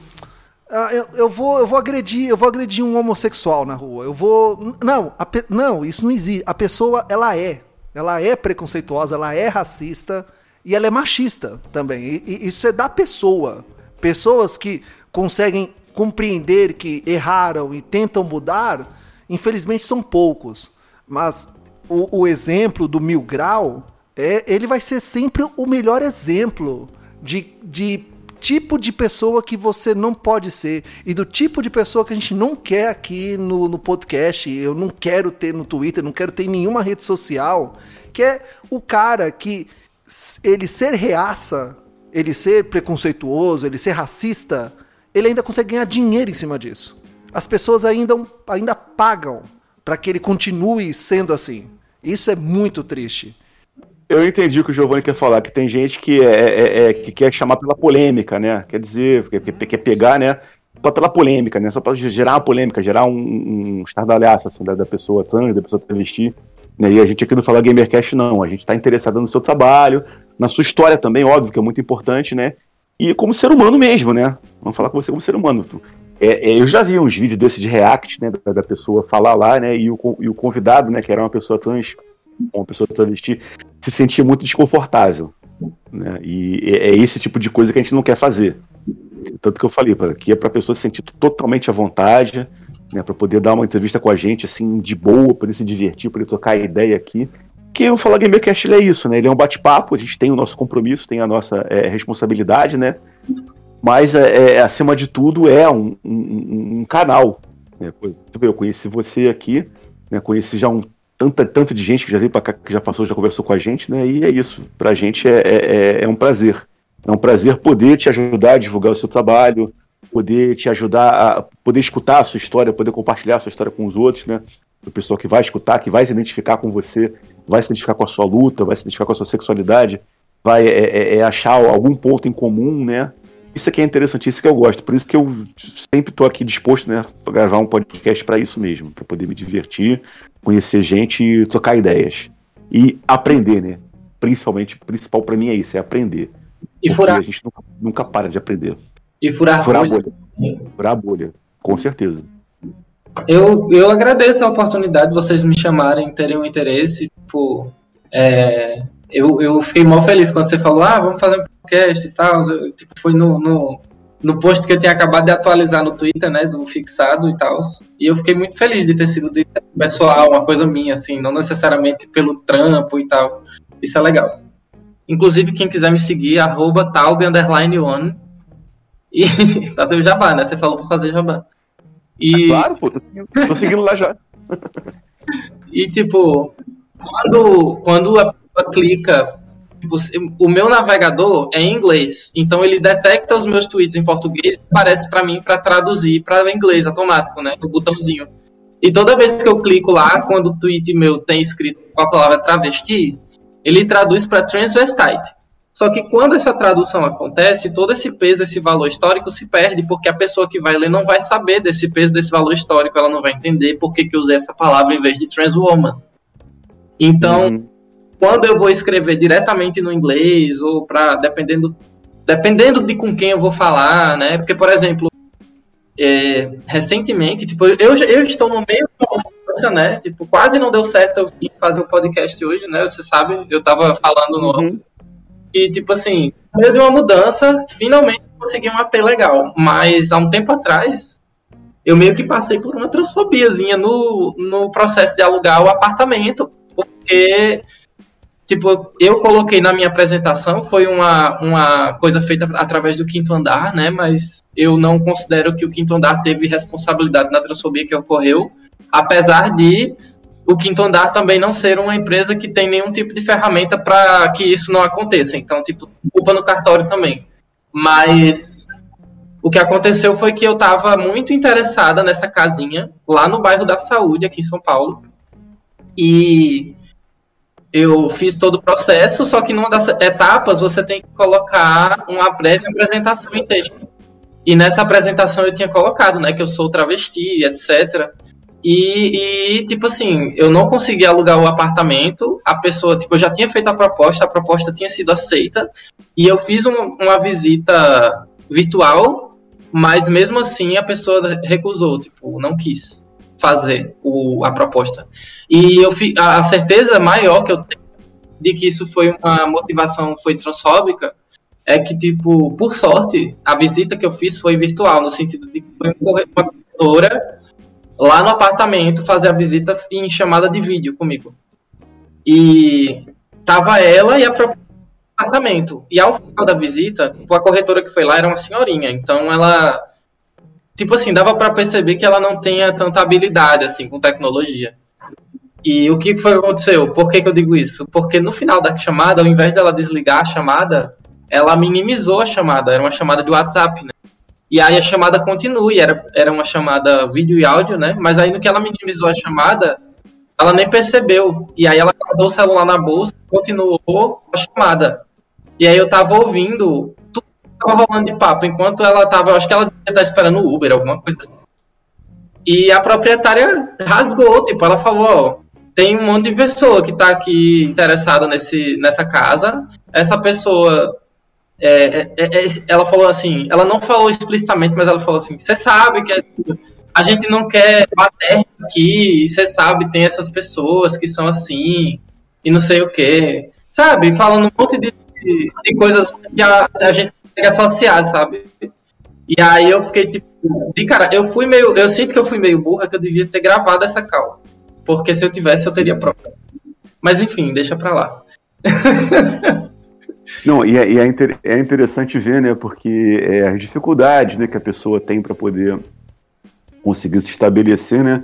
ah, eu, eu, vou, eu vou agredir, eu vou agredir um homossexual na rua. Eu vou. Não, pe... não, isso não existe. A pessoa, ela é. Ela é preconceituosa, ela é racista e ela é machista também. E, e isso é da pessoa. Pessoas que conseguem compreender que erraram e tentam mudar, infelizmente são poucos. Mas o, o exemplo do Mil Grau, é, ele vai ser sempre o melhor exemplo de, de tipo de pessoa que você não pode ser e do tipo de pessoa que a gente não quer aqui no, no podcast. Eu não quero ter no Twitter, não quero ter em nenhuma rede social, que é o cara que ele ser reaça, ele ser preconceituoso, ele ser racista, ele ainda consegue ganhar dinheiro em cima disso. As pessoas ainda, ainda pagam para que ele continue sendo assim. Isso é muito triste. Eu entendi o que o Giovanni quer falar, que tem gente que, é, é, é que quer chamar pela polêmica, né? Quer dizer, quer, quer pegar, né? Pela polêmica, né? Só para gerar uma polêmica, gerar um, um estardalhaço, assim, da, da pessoa trans, da pessoa travesti. Né? E a gente aqui não fala Gamercast, não. A gente está interessado no seu trabalho, na sua história também, óbvio, que é muito importante, né? E como ser humano mesmo, né? Vamos falar com você como ser humano. É, é, eu já vi uns vídeos desse de react, né? Da, da pessoa falar lá, né? E o, e o convidado, né? Que era uma pessoa trans uma pessoa travesti, se sentia muito desconfortável. Né? E é esse tipo de coisa que a gente não quer fazer. Tanto que eu falei, que é para a pessoa se sentir totalmente à vontade, né, para poder dar uma entrevista com a gente, assim, de boa, para ele se divertir, para ele trocar ideia aqui. Que o Fala Gamercast é isso, né? Ele é um bate-papo, a gente tem o nosso compromisso, tem a nossa é, responsabilidade, né? Mas, é, é, acima de tudo, é um, um, um canal. Né? Eu conheci você aqui, né? conheci já um tanta, tanto de gente que já veio para cá, que já passou, já conversou com a gente, né? E é isso. Para a gente é, é, é, é, um prazer. É um prazer poder te ajudar a divulgar o seu trabalho, poder te ajudar a poder escutar a sua história, poder compartilhar a sua história com os outros, né? O pessoal que vai escutar, que vai se identificar com você, vai se identificar com a sua luta, vai se identificar com a sua sexualidade, vai é, é, é achar algum ponto em comum, né? isso aqui é interessante, isso que eu gosto. Por isso que eu sempre estou aqui disposto, né, para gravar um podcast para isso mesmo, para poder me divertir, conhecer gente e trocar ideias e aprender, né? Principalmente, principal para mim é isso, é aprender. E Porque furar, a gente nunca, nunca para de aprender. e furar, Furar a bolhas. bolha. Furar a bolha, com certeza. Eu, eu agradeço a oportunidade de vocês me chamarem, terem um interesse. Tipo, é, eu, eu fiquei mal feliz quando você falou, ah, vamos fazer um podcast e tal. Eu, tipo, foi no, no, no post que eu tinha acabado de atualizar no Twitter, né, do fixado e tal. E eu fiquei muito feliz de ter sido de pessoal, uma coisa minha, assim, não necessariamente pelo trampo e tal. Isso é legal. Inclusive, quem quiser me seguir, arroba taube underline one. E [laughs] fazer o jabá, né? Você falou pra fazer jabá. E... Claro, pô, tô seguindo, tô seguindo lá já. [laughs] E tipo, quando, quando a pessoa clica, tipo, o meu navegador é em inglês, então ele detecta os meus tweets em português e aparece para mim para traduzir para inglês automático, né? O botãozinho. E toda vez que eu clico lá, quando o tweet meu tem escrito a palavra travesti, ele traduz para transvestite. Só que quando essa tradução acontece, todo esse peso, esse valor histórico se perde, porque a pessoa que vai ler não vai saber desse peso, desse valor histórico, ela não vai entender por que, que eu usei essa palavra em vez de trans woman. Então, Uhum. Quando eu vou escrever diretamente no inglês, ou para dependendo, dependendo de com quem eu vou falar, né? Porque, por exemplo, é, recentemente, tipo, eu, eu estou no meio de uma mudança, né? Tipo, quase não deu certo eu vir fazer o podcast hoje, né? Você sabe, eu tava falando no, Uhum. e, tipo assim, no meio de uma mudança, finalmente consegui um AP legal. Mas há um tempo atrás, eu meio que passei por uma transfobiazinha no, no processo de alugar o apartamento. Porque, tipo, eu coloquei na minha apresentação, foi uma, uma coisa feita através do quinto andar, né? Mas eu não considero que o quinto andar teve responsabilidade na transfobia que ocorreu. Apesar de o quinto andar também não ser uma empresa que tem nenhum tipo de ferramenta para que isso não aconteça. Então, tipo, culpa no cartório também. Mas o que aconteceu foi que eu estava muito interessada nessa casinha lá no bairro da Saúde, aqui em São Paulo. E eu fiz todo o processo, só que numa das etapas você tem que colocar uma breve apresentação em texto. E nessa apresentação eu tinha colocado, né, que eu sou travesti, etc. E, e, tipo assim, eu não consegui alugar o apartamento. A pessoa, tipo, eu já tinha feito a proposta, a proposta tinha sido aceita. E eu fiz um- uma visita virtual, mas mesmo assim a pessoa recusou, tipo, não quis fazer o, a proposta. E eu fi, a, a certeza maior que eu tenho de que isso foi uma motivação, foi transfóbica, é que, tipo, por sorte, a visita que eu fiz foi virtual, no sentido de que foi um uma corretora lá no apartamento fazer a visita em chamada de vídeo comigo. E tava ela e a própria apartamento. E ao final da visita, tipo, a corretora que foi lá era uma senhorinha, então ela tipo assim, dava para perceber que ela não tenha tanta habilidade assim com tecnologia. E o que foi que aconteceu? Por que, que eu digo isso? Porque no final da chamada, ao invés dela desligar a chamada, ela minimizou a chamada, era uma chamada de WhatsApp, né? E aí a chamada continua, era, era uma chamada vídeo e áudio, né? Mas aí no que ela minimizou a chamada, ela nem percebeu. E aí ela guardou o celular na bolsa, continuou a chamada. E aí eu tava ouvindo tava rolando de papo, enquanto ela tava, acho que ela devia estar esperando o Uber, alguma coisa assim. E a proprietária rasgou, tipo, ela falou, ó, tem um monte de pessoa que tá aqui interessada nesse, nessa casa. Essa pessoa é, é, é, ela falou assim, ela não falou explicitamente, mas ela falou assim, você sabe que a gente não quer bater aqui, você sabe, tem essas pessoas que são assim, e não sei o que, sabe? Falando um monte de, de coisas que a, a gente consegue associar, sabe? E aí eu fiquei tipo, de cara, eu fui meio, eu sinto que eu fui meio burra, que eu devia ter gravado essa cal, porque se eu tivesse eu teria provas. Mas enfim, deixa pra lá. [laughs] Não, e, é, e é, inter, é, interessante ver, né, porque é, as dificuldades né, que a pessoa tem para poder conseguir se estabelecer, né,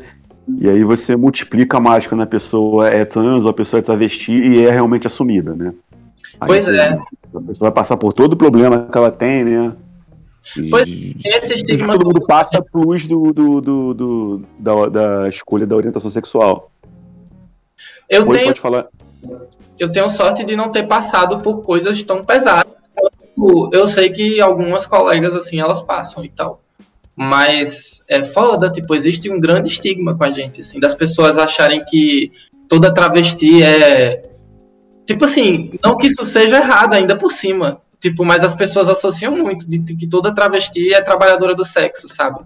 e aí você multiplica mais quando a pessoa é trans ou a pessoa é travesti e é realmente assumida, né. Pois é. A pessoa vai passar por todo o problema que ela tem, né. E, pois, esse estigma todo mundo passa plus do, do, do, do da, da, escolha da orientação sexual. Eu tenho, pode falar. eu tenho sorte de não ter passado por coisas tão pesadas eu sei que algumas colegas, assim, elas passam e tal. Mas é foda, tipo, existe um grande estigma com a gente, assim, das pessoas acharem que toda travesti é. Tipo assim, não que isso seja errado ainda por cima. Tipo, mas as pessoas associam muito de que toda travesti é trabalhadora do sexo, sabe?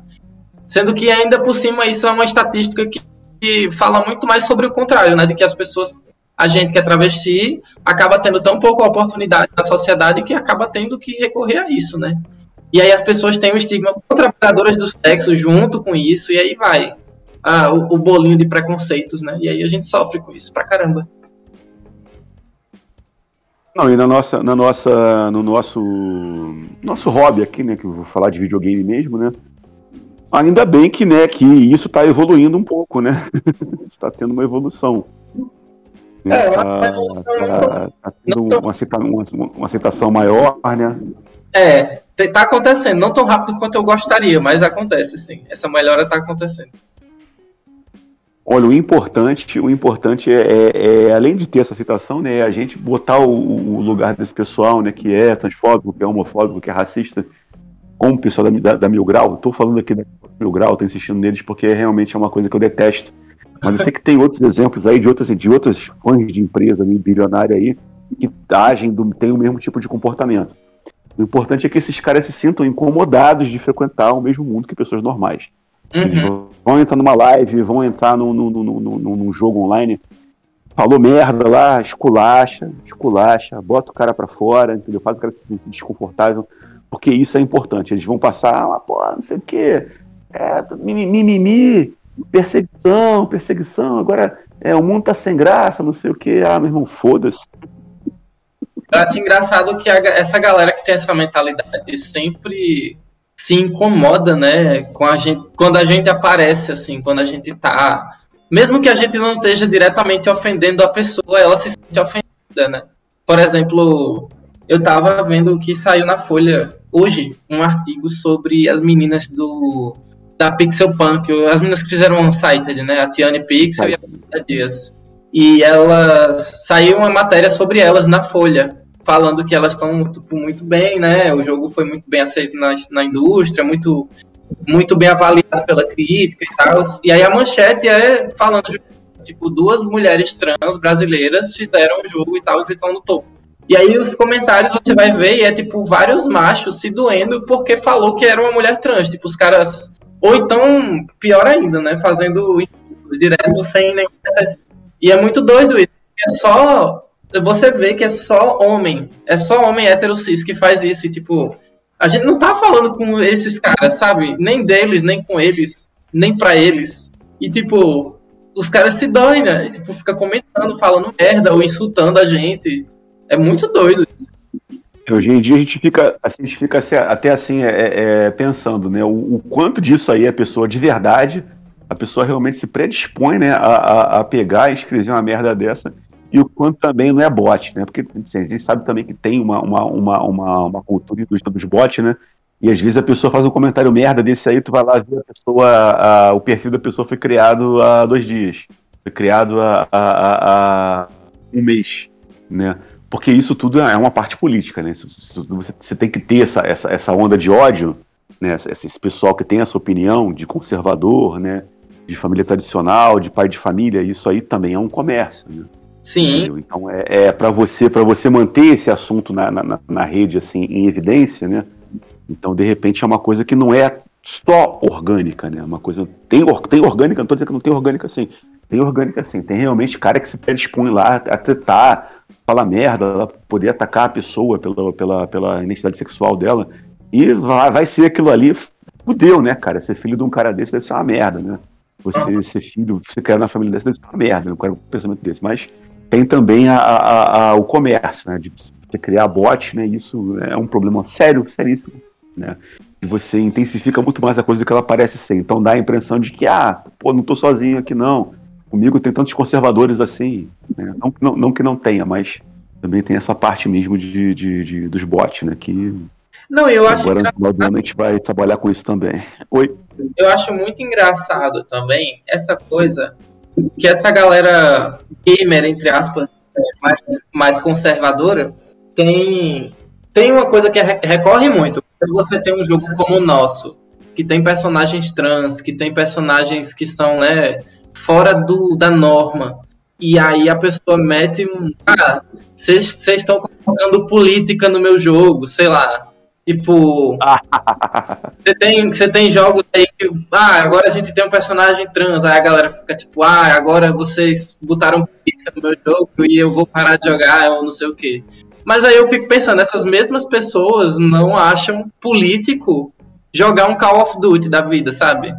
Sendo que ainda por cima isso é uma estatística que, que fala muito mais sobre o contrário, né? De que as pessoas, a gente que é travesti, acaba tendo tão pouca oportunidade na sociedade que acaba tendo que recorrer a isso, né? E aí as pessoas têm o estigma com trabalhadoras do sexo junto com isso, e aí vai ah, o, o bolinho de preconceitos, né? E aí a gente sofre com isso pra caramba. Não, e na nossa, na nossa, no nosso, nosso hobby aqui, né, que eu vou falar de videogame mesmo, né, Ainda bem que, né, que isso está evoluindo um pouco, né? [laughs] está tendo uma evolução. É, tá, tá, tá tendo uma, aceita, uma, uma, aceitação maior, né? É, tá acontecendo, não tão rápido quanto eu gostaria, mas acontece sim. Essa melhora tá acontecendo. Olha, o importante, o importante é, é, é, além de ter essa citação, né, é a gente botar o, o, lugar desse pessoal, né, que é transfóbico, que é homofóbico, que é racista, como o pessoal da, da, da Mil Grau. Estou falando aqui da Mil Grau, estou insistindo neles porque realmente é uma coisa que eu detesto. Mas eu sei que tem outros exemplos aí de outras, de outras fãs de empresa bilionária aí que agem, do, tem o mesmo tipo de comportamento. O importante é que esses caras se sintam incomodados de frequentar o mesmo mundo que pessoas normais. Uhum. Vão entrar numa live, vão entrar num, num, num, num, jogo online, falou merda lá, esculacha, esculacha, bota o cara para fora, entendeu? Faz o cara se sentir desconfortável porque isso é importante. Eles vão passar, ah, pô, não sei o quê, é, mimimi, perseguição, perseguição, agora é, o mundo tá sem graça, não sei o quê, ah, meu irmão, foda-se. Eu acho engraçado que a, essa galera que tem essa mentalidade sempre se incomoda, né, com a gente, quando a gente aparece, assim, quando a gente tá. Mesmo que a gente não esteja diretamente ofendendo a pessoa, ela se sente ofendida, né? Por exemplo, eu tava vendo que saiu na Folha hoje um artigo sobre as meninas do da Pixel Punk, as meninas que fizeram um site, né, a Tiane Pixel e a Dias. E elas saiu uma matéria sobre elas na Folha, falando que elas estão tipo, muito bem, né? O jogo foi muito bem aceito na, na indústria, muito muito bem avaliado pela crítica e tal. E aí a manchete é falando tipo duas mulheres trans brasileiras fizeram o jogo e tal, e estão no topo. E aí os comentários você vai ver e é tipo vários machos se doendo porque falou que era uma mulher trans. Tipo, os caras. Ou então, pior ainda, né? Fazendo direto sem nenhum E é muito doido isso. É só. Você vê que é só homem. É só homem hétero cis que faz isso. E tipo. A gente não tá falando com esses caras, sabe? Nem deles, nem com eles, nem para eles. E tipo, os caras se doem, né? E, tipo, fica comentando, falando merda ou insultando a gente. É muito doido isso. Hoje em dia a gente fica, assim, a gente fica até assim é, é, pensando, né? O, o, quanto disso aí a pessoa de verdade, a pessoa realmente se predispõe, né, a, a, a, pegar e escrever uma merda dessa, e o quanto também não é bot, né? Porque assim, a gente sabe também que tem uma, uma, uma, uma, uma cultura dos bots, né? E às vezes a pessoa faz um comentário merda desse aí, tu vai lá ver a pessoa, a, o perfil da pessoa foi criado há dois dias, foi criado há, há, há um mês, né? porque isso tudo é uma parte política, né? Você, você tem que ter essa, essa, essa onda de ódio, né? Esse pessoal que tem essa opinião de conservador, né? De família tradicional, de pai de família, isso aí também é um comércio, né? Sim. Entendeu? Então é, é para você para você manter esse assunto na, na, na rede assim em evidência, né? Então de repente é uma coisa que não é só orgânica, né? Uma coisa tem tem orgânica, não estou dizendo que não tem orgânica assim. Tem orgânica sim. Tem realmente cara que se predispõe lá a tentar falar merda, ela poder atacar a pessoa pela, pela, pela identidade sexual dela. E vai, vai ser aquilo ali, fudeu, né, cara? Ser filho de um cara desse deve ser uma merda, né? Você ser filho, você quer na família desse deve ser uma merda, não quero um pensamento desse. Mas tem também a, a, a, o comércio, né? De você criar bot, né? Isso é um problema sério, seríssimo, né? E você intensifica muito mais a coisa do que ela parece ser. Então dá a impressão de que, ah, pô, não tô sozinho aqui não comigo tem tantos conservadores assim, né? não, não, não, que não tenha, mas também tem essa parte mesmo de, de, de dos bots, né? Que não, eu acho agora no final do ano a gente vai trabalhar com isso também. Oi. Eu acho muito engraçado também essa coisa que essa galera gamer entre aspas mais, mais conservadora tem tem uma coisa que recorre muito. Quando você tem um jogo como o nosso, que tem personagens trans, que tem personagens que são, né, fora do, da norma, e aí a pessoa mete um. Ah, vocês estão colocando política no meu jogo, sei lá. Tipo. [laughs] Você tem, você tem jogos aí que. Ah, agora a gente tem um personagem trans. Aí a galera fica tipo, ah, agora vocês botaram política no meu jogo e eu vou parar de jogar, ou não sei o quê. Mas aí eu fico pensando, essas mesmas pessoas não acham político jogar um Call of Duty da vida, sabe?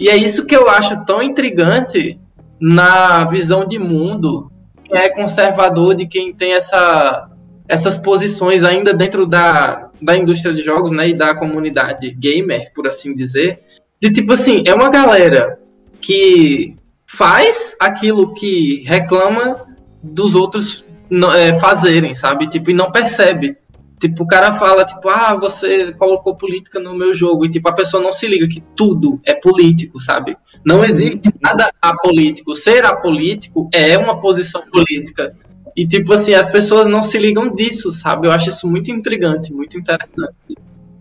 E é isso que eu acho tão intrigante na visão de mundo quem é conservador, de quem tem essa, essas posições ainda dentro da, da indústria de jogos, né, e da comunidade gamer, por assim dizer, de tipo assim, é uma galera que faz aquilo que reclama dos outros é, fazerem, sabe? Tipo, e não percebe. Tipo, o cara fala, tipo, ah, você colocou política no meu jogo. E, tipo, a pessoa não se liga que tudo é político, sabe? Não existe nada apolítico. Ser apolítico é uma posição política. E, tipo assim, as pessoas não se ligam disso, sabe? Eu acho isso muito intrigante, muito interessante.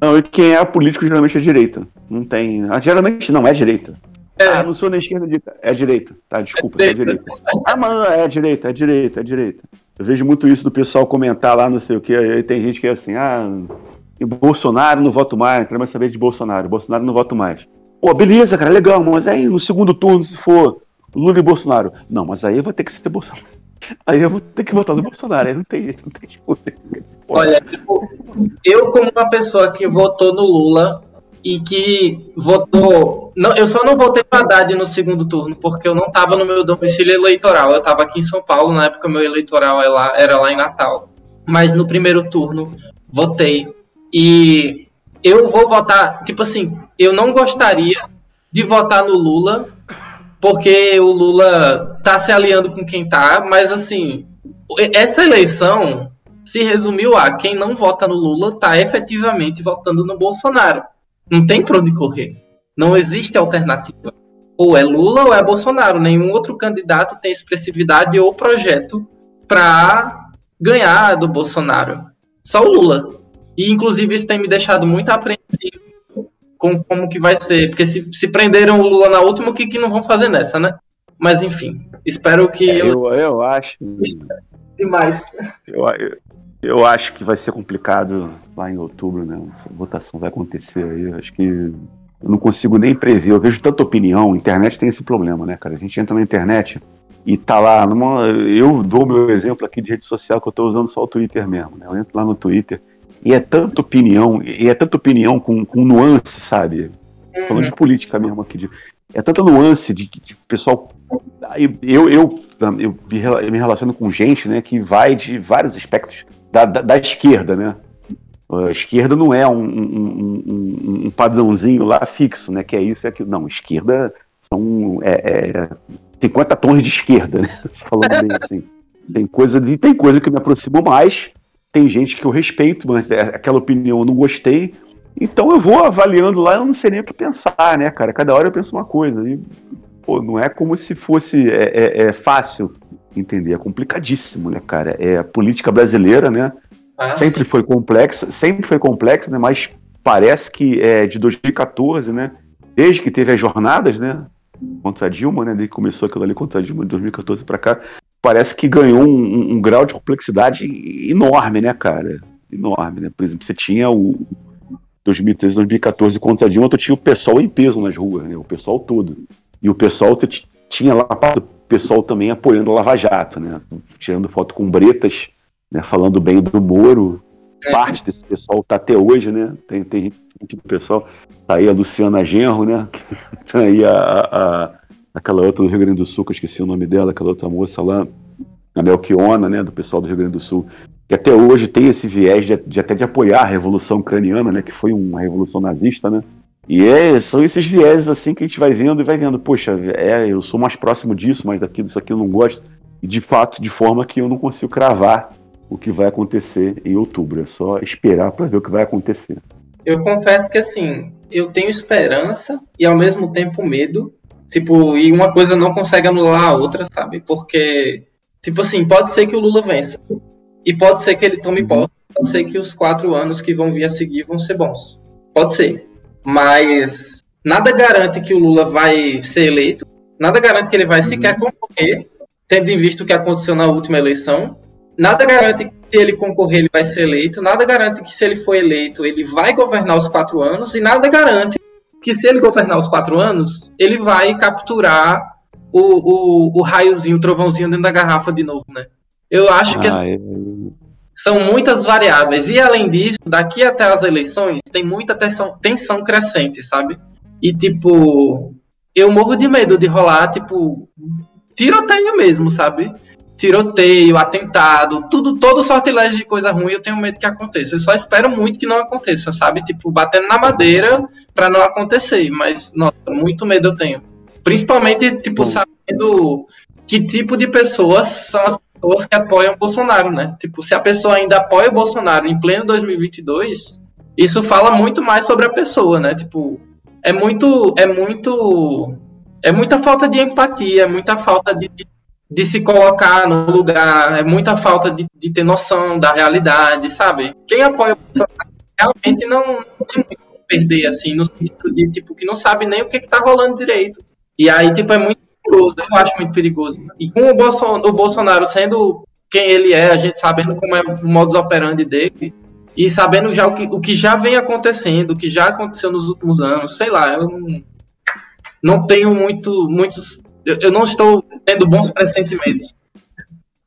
Não, e quem é político geralmente é direita. Não tem. Ah, geralmente não é direita. É. Ah, não sou nem esquerda, é direita. Tá, desculpa, é direita. É direita. Ah, mano, é direita, é direita, é direita. Eu vejo muito isso do pessoal comentar lá, não sei o que. Aí tem gente que é assim, ah, Bolsonaro não voto mais, não quero mais saber de Bolsonaro. Bolsonaro não voto mais. Pô, beleza, cara, legal, mas aí no segundo turno, se for Lula e Bolsonaro. Não, mas aí eu vou ter que ser Bolsonaro. Aí eu vou ter que votar no Bolsonaro, aí não tem jeito, não tem jeito. Olha, tipo, eu como uma pessoa que votou no Lula, e que votou. Não, eu só não votei para Haddad no segundo turno, porque eu não estava no meu domicílio eleitoral. Eu estava aqui em São Paulo, na época meu eleitoral era lá, era lá em Natal. Mas no primeiro turno, votei. E eu vou votar. Tipo assim, eu não gostaria de votar no Lula, porque o Lula tá se aliando com quem tá, mas assim, essa eleição se resumiu a quem não vota no Lula tá efetivamente votando no Bolsonaro. Não tem para onde correr. Não existe alternativa. Ou é Lula ou é Bolsonaro. Nenhum outro candidato tem expressividade ou projeto para ganhar do Bolsonaro. Só o Lula. E inclusive isso tem me deixado muito apreensivo com como que vai ser. Porque se, se prenderam o Lula na última, o que, que não vão fazer nessa, né? Mas enfim, espero que. É, eu, eu acho. Demais. Eu, eu, eu acho que vai ser complicado lá em outubro, né? A votação vai acontecer aí. Acho que eu não consigo nem prever. Eu vejo tanta opinião. A internet tem esse problema, né, cara? A gente entra na internet e tá lá. Numa... Eu dou meu exemplo aqui de rede social que eu tô usando só o Twitter mesmo. Né? Eu entro lá no Twitter e é tanta opinião, e é tanta opinião com, com nuance, sabe? Falando de uhum. política mesmo aqui. De... É tanta nuance de, de pessoal. Eu, eu, eu, me relaciono com gente né, que vai de vários aspectos da, da, da esquerda, né? A esquerda não é um, um, um, um, padrãozinho lá fixo, né? Que é isso, é aquilo. Não, esquerda são é, é 50 tons de esquerda, né? [laughs] Falando bem assim. Tem coisa, de, tem coisa que me aproxima mais, tem gente que eu respeito, mas é, aquela opinião eu não gostei. Então eu vou avaliando lá, eu não sei nem o que pensar, né, cara? Cada hora eu penso uma coisa. E, pô, não é como se fosse é, é, é fácil entender. É complicadíssimo, né, cara? É a política brasileira, né? Ah, sempre foi complexa, sempre foi complexa, né? Mas parece que é de 2014, né? Desde que teve as jornadas, né? Contra a Dilma, né? Desde que começou aquilo ali contra a Dilma de 2014 para cá, parece que ganhou um, um, grau de complexidade enorme, né, cara? Enorme, né? Por exemplo, você tinha o 2013, 2014 contra Dilma, tu tinha o pessoal em peso nas ruas, né? O pessoal todo. E o pessoal tinha lá pessoal também apoiando a Lava Jato, né? Tirando foto com bretas, né? falando bem do Moro. É. Parte desse pessoal tá até hoje, né? Tem, tem gente do pessoal. Tá aí a Luciana Genro, né? [laughs] Tá aí a, a, aquela outra do Rio Grande do Sul, que eu esqueci o nome dela, aquela outra moça lá, a Melchiona, né? Do pessoal do Rio Grande do Sul. Que até hoje tem esse viés de, de até de apoiar a Revolução Ucraniana, né? Que foi uma revolução nazista, né? E é, são esses vieses assim que a gente vai vendo e vai vendo, poxa, é, eu sou mais próximo disso, mas daquilo, isso aqui eu não gosto. E de fato, de forma que eu não consigo cravar o que vai acontecer em outubro. É só esperar para ver o que vai acontecer. Eu confesso que assim, eu tenho esperança e ao mesmo tempo medo. Tipo, e uma coisa não consegue anular a outra, sabe? Porque, tipo assim, pode ser que o Lula vença. E pode ser que ele tome uhum. posse pode ser que os quatro anos que vão vir a seguir vão ser bons. Pode ser. Mas nada garante que o Lula vai ser eleito, nada garante que ele vai sequer uhum. concorrer, tendo em vista o que aconteceu na última eleição. Nada garante que se ele concorrer ele vai ser eleito, nada garante que se ele for eleito ele vai governar os quatro anos, e nada garante que se ele governar os quatro anos, ele vai capturar o, o, o raiozinho, o trovãozinho dentro da garrafa de novo, né? Eu acho que ah, é... são muitas variáveis. E além disso, daqui até as eleições, tem muita tensão, tensão crescente, sabe? E tipo, eu morro de medo de rolar, tipo, tiroteio mesmo, sabe? Tiroteio, atentado, tudo, todo sortilégio de coisa ruim, eu tenho medo que aconteça. Eu só espero muito que não aconteça, sabe? Tipo, batendo na madeira para não acontecer. Mas, nossa, muito medo eu tenho. Principalmente, tipo, Bom. sabendo que tipo de pessoas são as pessoas que apoiam o Bolsonaro, né? Tipo, se a pessoa ainda apoia o Bolsonaro em pleno 2022, isso fala muito mais sobre a pessoa, né? Tipo, é muito, é muito, é muita falta de empatia, é muita falta de, de se colocar no lugar, é muita falta de, de ter noção da realidade, sabe? Quem apoia o Bolsonaro realmente não, não tem muito perder, assim, no sentido de, tipo, que não sabe nem o que, que tá rolando direito. E aí, tipo, é muito perigoso, eu acho muito perigoso. E com o Bolsonaro, o Bolsonaro sendo quem ele é, a gente sabendo como é o modus operandi dele, e sabendo já o que, o que já vem acontecendo, o que já aconteceu nos últimos anos, sei lá, eu não, não tenho muito, muitos. Eu, eu não estou tendo bons pressentimentos.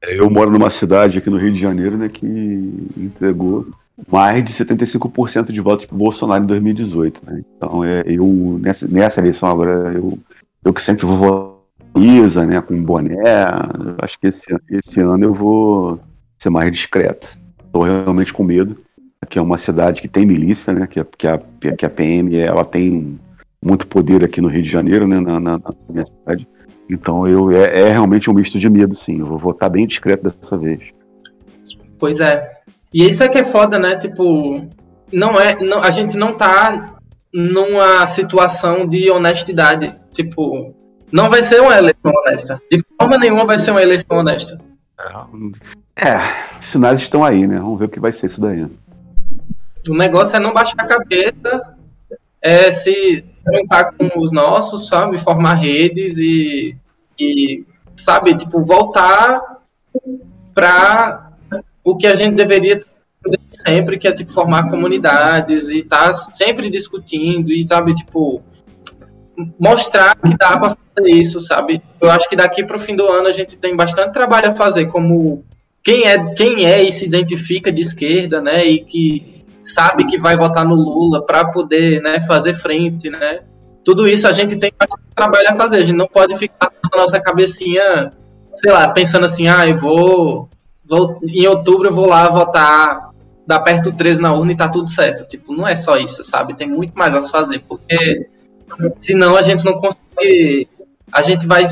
É, eu moro numa cidade aqui no Rio de Janeiro, né, que entregou mais de 75% de votos para Bolsonaro em 2018. Né? Então, é, eu nessa, nessa eleição agora, eu, eu que sempre vou votar Isa, né, com boné, acho que esse, esse ano eu vou ser mais discreto. Estou realmente com medo. Aqui é uma cidade que tem milícia, né, que, que, a, que a PM ela tem muito poder aqui no Rio de Janeiro, né, na, na, na minha cidade. Então eu é, é, realmente um misto de medo, sim. Eu vou votar bem discreto dessa vez. Pois é, e isso é que é foda, né? Tipo, não é, não, a gente não tá numa situação de honestidade. Tipo, não vai ser uma eleição honesta. De forma nenhuma vai ser uma eleição honesta. É, sinais estão aí, né? Vamos ver o que vai ser isso daí. O negócio é não baixar a cabeça, é se juntar com os nossos, sabe? Formar redes e, e sabe, tipo, voltar para o que a gente deveria sempre, que é tipo formar comunidades e estar tá sempre discutindo e sabe, tipo, mostrar que dá para fazer isso, sabe? Eu acho que daqui para o fim do ano a gente tem bastante trabalho a fazer como quem é, quem é e se identifica de esquerda, né? E que sabe que vai votar no Lula para poder, né, fazer frente, né? Tudo isso a gente tem bastante trabalho a fazer. A gente não pode ficar na nossa cabecinha, sei lá, pensando assim, ah, eu vou vou, em outubro eu vou lá votar, dar perto 13 na urna e tá tudo certo. Tipo, não é só isso, sabe? Tem muito mais a se fazer, porque senão a gente não consegue. A gente vai.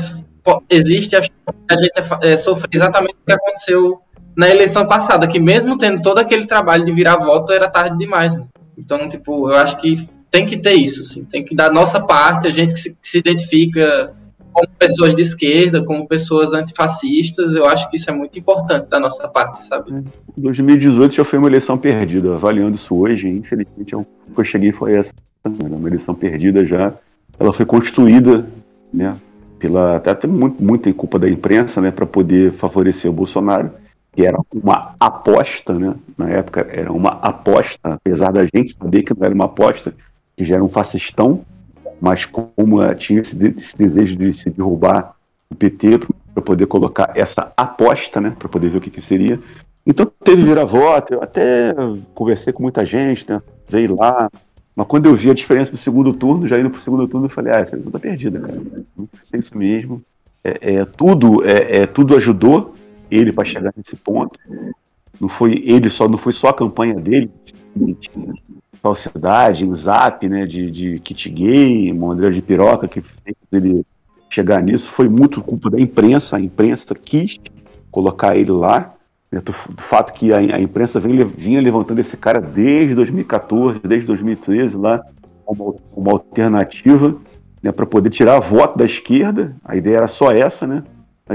Existe a, a gente é, sofrer exatamente o que aconteceu na eleição passada, que mesmo tendo todo aquele trabalho de virar voto, era tarde demais. Né? Então, tipo, eu acho que tem que ter isso, assim, tem que dar nossa parte, a gente que se, que se identifica como pessoas de esquerda, como pessoas antifascistas, eu acho que isso é muito importante da nossa parte, sabe? 2018 já foi uma eleição perdida. Avaliando isso hoje, infelizmente, o que eu cheguei foi essa. Era uma eleição perdida já. Ela foi constituída, né? Pela, até muito, muita culpa da imprensa, né? Para poder favorecer o Bolsonaro, que era uma aposta, né? Na época era uma aposta, apesar da gente saber que não era uma aposta, que já era um fascistão, mas como tinha esse, esse, desejo de se derrubar o PT para poder colocar essa aposta, né, para poder ver o que, que seria. Então teve vira-voto, eu até conversei com muita gente, né, veio lá, mas quando eu vi a diferença do segundo turno, já indo para o segundo turno, eu falei, ah, essa eleição tá perdida, cara. Não sei isso mesmo. É, é tudo, é, é, tudo ajudou ele para chegar nesse ponto. Não foi ele só, não foi só a campanha dele, falsidade, zap, né, de, de kit gay, bandeira de piroca que fez ele chegar nisso, foi muito culpa da imprensa, a imprensa quis colocar ele lá, né, do, do, fato que a, a imprensa vem, vinha levantando esse cara desde 2014, desde 2013 lá, uma, uma alternativa né, para poder tirar voto da esquerda, a ideia era só essa, né,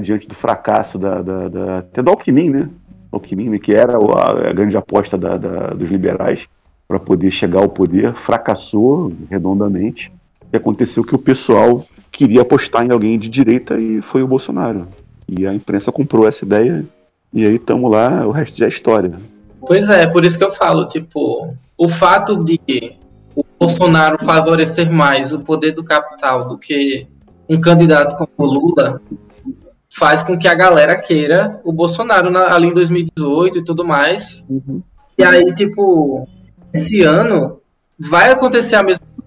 diante do fracasso da, da, da até do Alckmin, né, Alckmin, que era a, a grande aposta da, da, dos liberais para poder chegar ao poder, fracassou redondamente. E aconteceu que o pessoal queria apostar em alguém de direita e foi o Bolsonaro. E a imprensa comprou essa ideia e aí estamos lá, o resto já é história. Pois é, por isso que eu falo, tipo, o fato de o Bolsonaro favorecer mais o poder do capital do que um candidato como Lula faz com que a galera queira o Bolsonaro na, ali em 2018 e tudo mais. Uhum. E aí, tipo, esse ano vai acontecer a mesma coisa.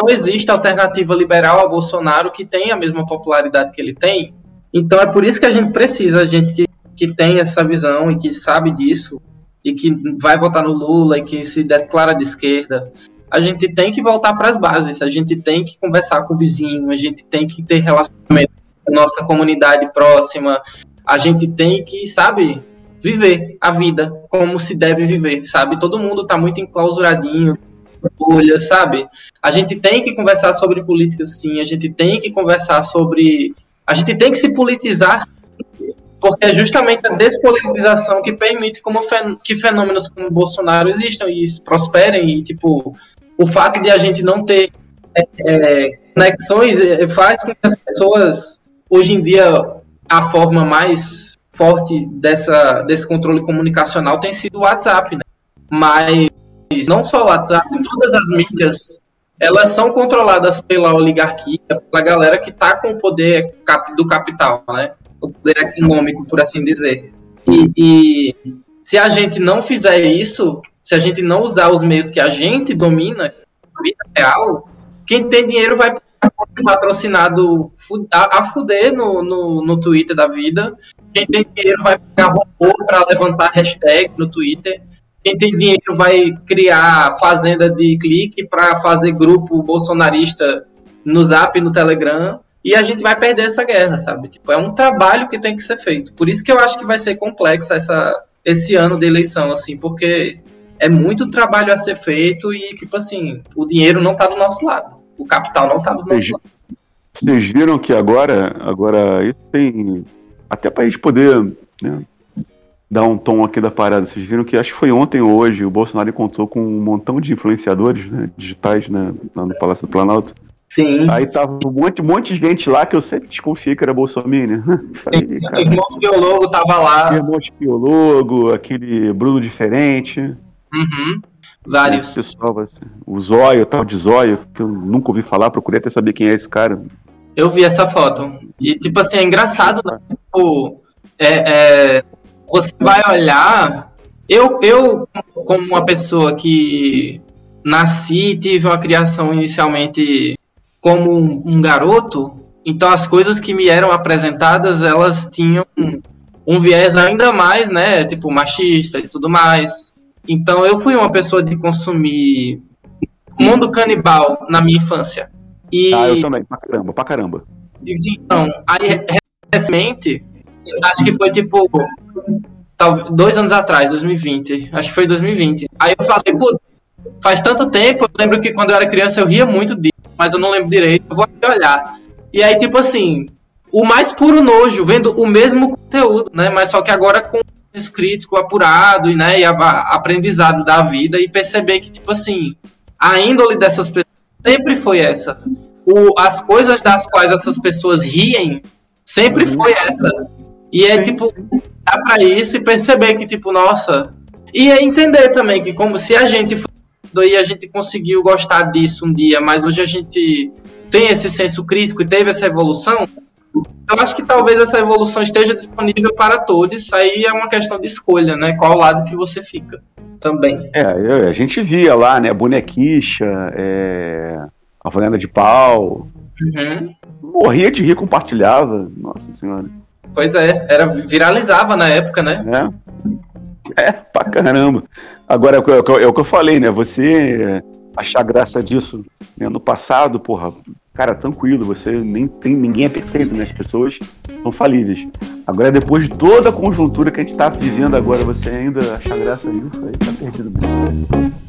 Não existe alternativa liberal ao Bolsonaro que tenha a mesma popularidade que ele tem. Então é por isso que a gente precisa, a gente que, que tem essa visão e que sabe disso, e que vai votar no Lula e que se declara de esquerda, a gente tem que voltar para as bases, a gente tem que conversar com o vizinho, a gente tem que ter relacionamento nossa comunidade próxima, a gente tem que, sabe, viver a vida como se deve viver, sabe? Todo mundo está muito enclausuradinho, bolha, sabe? A gente tem que conversar sobre política sim, a gente tem que conversar sobre. A gente tem que se politizar porque é justamente a despolitização que permite como fen que fenômenos como Bolsonaro existam e prosperem e tipo o fato de a gente não ter é, é, conexões é, faz com que as pessoas hoje em dia a forma mais forte dessa desse controle comunicacional tem sido o WhatsApp, né? Mas não só o WhatsApp, todas as mídias elas são controladas pela oligarquia, pela galera que está com o poder do capital, né? o poder econômico, por assim dizer. E, e, se a gente não fizer isso, se a gente não usar os meios que a gente domina, a vida real, quem tem dinheiro vai patrocinado a, fuder no, no, no Twitter da vida. Quem tem dinheiro vai pegar robô para levantar hashtag no Twitter. Quem tem dinheiro vai criar fazenda de clique para fazer grupo bolsonarista no Zap, no Telegram e a gente vai perder essa guerra, sabe? Tipo, é um trabalho que tem que ser feito. Por isso que eu acho que vai ser complexa essa, esse ano de eleição, assim, porque é muito trabalho a ser feito e, tipo assim, o dinheiro não tá do nosso lado. O capital não tá do nosso lado. Vocês viram que agora, agora isso tem. Até pra gente poder né, dar um tom aqui da parada, vocês viram que acho que foi ontem ou hoje o Bolsonaro encontrou com um montão de influenciadores né, digitais né, lá no Palácio do Planalto. Sim. Aí tava um monte, um monte de gente lá que eu sempre desconfiei que era Bolsonaro. [laughs] o irmão Piologo tava lá. Irmão Piologo, aquele Bruno diferente. Uhum. Vários. Esse pessoal, o Zóio, tal de Zóio, que eu nunca ouvi falar, procurei até saber quem é esse cara. Eu vi essa foto. E, tipo assim, é engraçado, né? Tipo, é, é, você vai olhar. Eu, eu, como uma pessoa que nasci e tive uma criação inicialmente como um, um, garoto, então as coisas que me eram apresentadas, elas tinham um, um viés ainda mais, né, tipo machista e tudo mais. Então eu fui uma pessoa de consumir mundo canibal na minha infância. E, ah, eu também, pra caramba, pra caramba. Então, aí recentemente, acho que foi tipo dois anos atrás, 2020, acho que foi 2020. Aí eu falei, pô, faz tanto tempo, eu lembro que quando eu era criança eu ria muito disso mas eu não lembro direito, eu vou olhar. E aí, tipo assim, o mais puro nojo, vendo o mesmo conteúdo, né? Mas só que agora com escrito, com apurado, né? E a, a, aprendizado da vida e perceber que, tipo assim, a índole dessas pessoas sempre foi essa. O, as coisas das quais essas pessoas riem sempre uhum. foi essa. E é tipo, dar pra isso e perceber que, tipo, nossa. E é entender também que, como se a gente e a gente conseguiu gostar disso um dia, mas hoje a gente tem esse senso crítico e teve essa evolução, eu acho que talvez essa evolução esteja disponível para todos. Aí é uma questão de escolha, né? Qual lado que você fica também. É, a gente via lá, né? Bonequicha, é... a Valenda de Pau. Uhum. Morria de rir, compartilhava. Nossa senhora. Pois é, era, viralizava na época, né? É, é pra caramba. Agora, é, é, é o que eu falei, né? Você achar graça disso né? no passado, porra, cara, tranquilo, você nem tem, ninguém é perfeito, né? As pessoas são falíveis. Agora, depois de toda a conjuntura que a gente tá vivendo agora, você ainda achar graça nisso, aí tá perdido mesmo.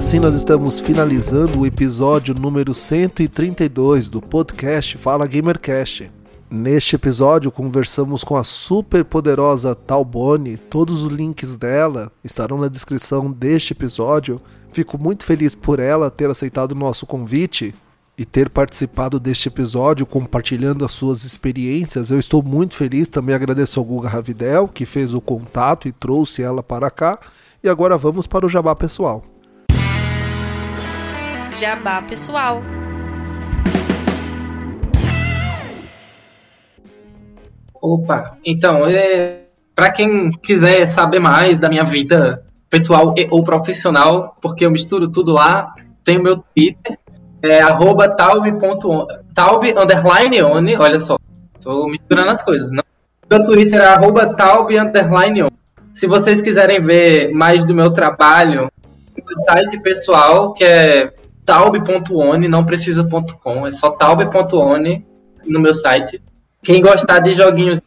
Assim nós estamos finalizando o episódio número 132 do podcast Fala Gamercast. Neste episódio conversamos com a super poderosa Talbone. Todos os links dela estarão na descrição deste episódio. Fico muito feliz por ela ter aceitado o nosso convite e ter participado deste episódio, compartilhando as suas experiências. Eu estou muito feliz, também agradeço ao Guga Ravidel, que fez o contato e trouxe ela para cá. E agora vamos para o jabá pessoal. Jabá pessoal. Opa, então, é, para quem quiser saber mais da minha vida pessoal e, ou profissional, porque eu misturo tudo lá, tem o meu Twitter, é arroba taube, underline one, olha só, tô misturando as coisas. Não? Meu Twitter é arroba underline one. Se vocês quiserem ver mais do meu trabalho, o site pessoal, que é taube.one, não precisa.com, é só taube.one no meu site. Quem gostar de joguinhos,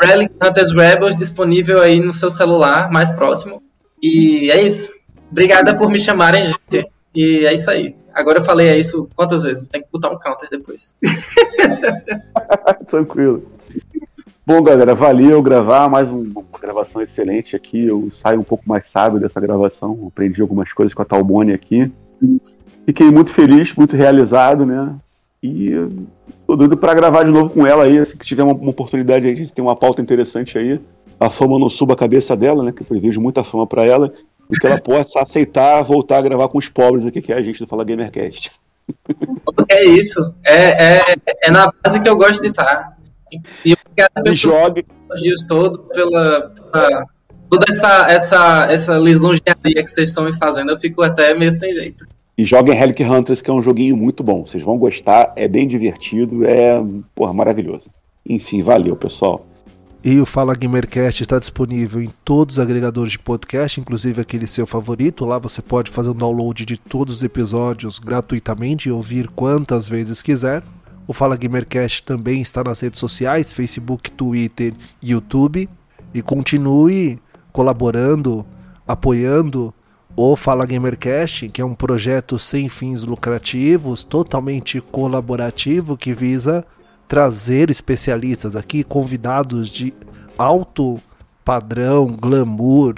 Relic Hunters Rebels disponível aí no seu celular mais próximo. E é isso. Obrigada por me chamarem, gente. E é isso aí. Agora eu falei é isso quantas vezes? Tem que botar um counter depois. [laughs] Tranquilo. Bom, galera, valeu gravar mais uma gravação excelente aqui. Eu saio um pouco mais sábio dessa gravação. Aprendi algumas coisas com a Talbone aqui. Fiquei muito feliz, muito realizado, né? E tô doido pra gravar de novo com ela aí, assim que tiver uma, uma oportunidade aí, a gente tem uma pauta interessante aí. A fama não suba a cabeça dela, né? Que eu prevejo muita fama para ela e que ela possa aceitar voltar a gravar com os pobres aqui, que é a gente do Fala Gamercast. É isso. É, é, é na base que eu gosto de estar. E obrigado pelos jogue. elogios todos, pela, pela, toda essa, essa, essa lisonjearia que vocês estão me fazendo. Eu fico até meio sem jeito. E joguem Relic Hunters, que é um joguinho muito bom. Vocês vão gostar, é bem divertido, é porra, maravilhoso. Enfim, valeu, pessoal. E o Fala Gamercast está disponível em todos os agregadores de podcast, inclusive aquele seu favorito. Lá você pode fazer um download de todos os episódios gratuitamente e ouvir quantas vezes quiser. O Fala Gamercast também está nas redes sociais, Facebook, Twitter YouTube. E continue colaborando, apoiando o Fala Gamercast, que é um projeto sem fins lucrativos, totalmente colaborativo, que visa trazer especialistas aqui, convidados de alto padrão, glamour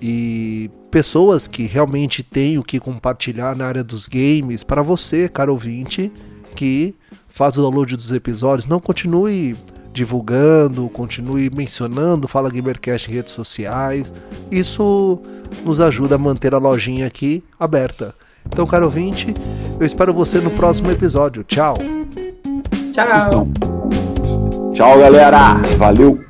e pessoas que realmente têm o que compartilhar na área dos games. Para você, caro ouvinte, que faz o download dos episódios, não continue divulgando, continue mencionando Fala Gamercast em redes sociais. Isso nos ajuda a manter a lojinha aqui aberta. Então, caro ouvinte, eu espero você no próximo episódio. Tchau! Tchau. Tchau, galera. Valeu.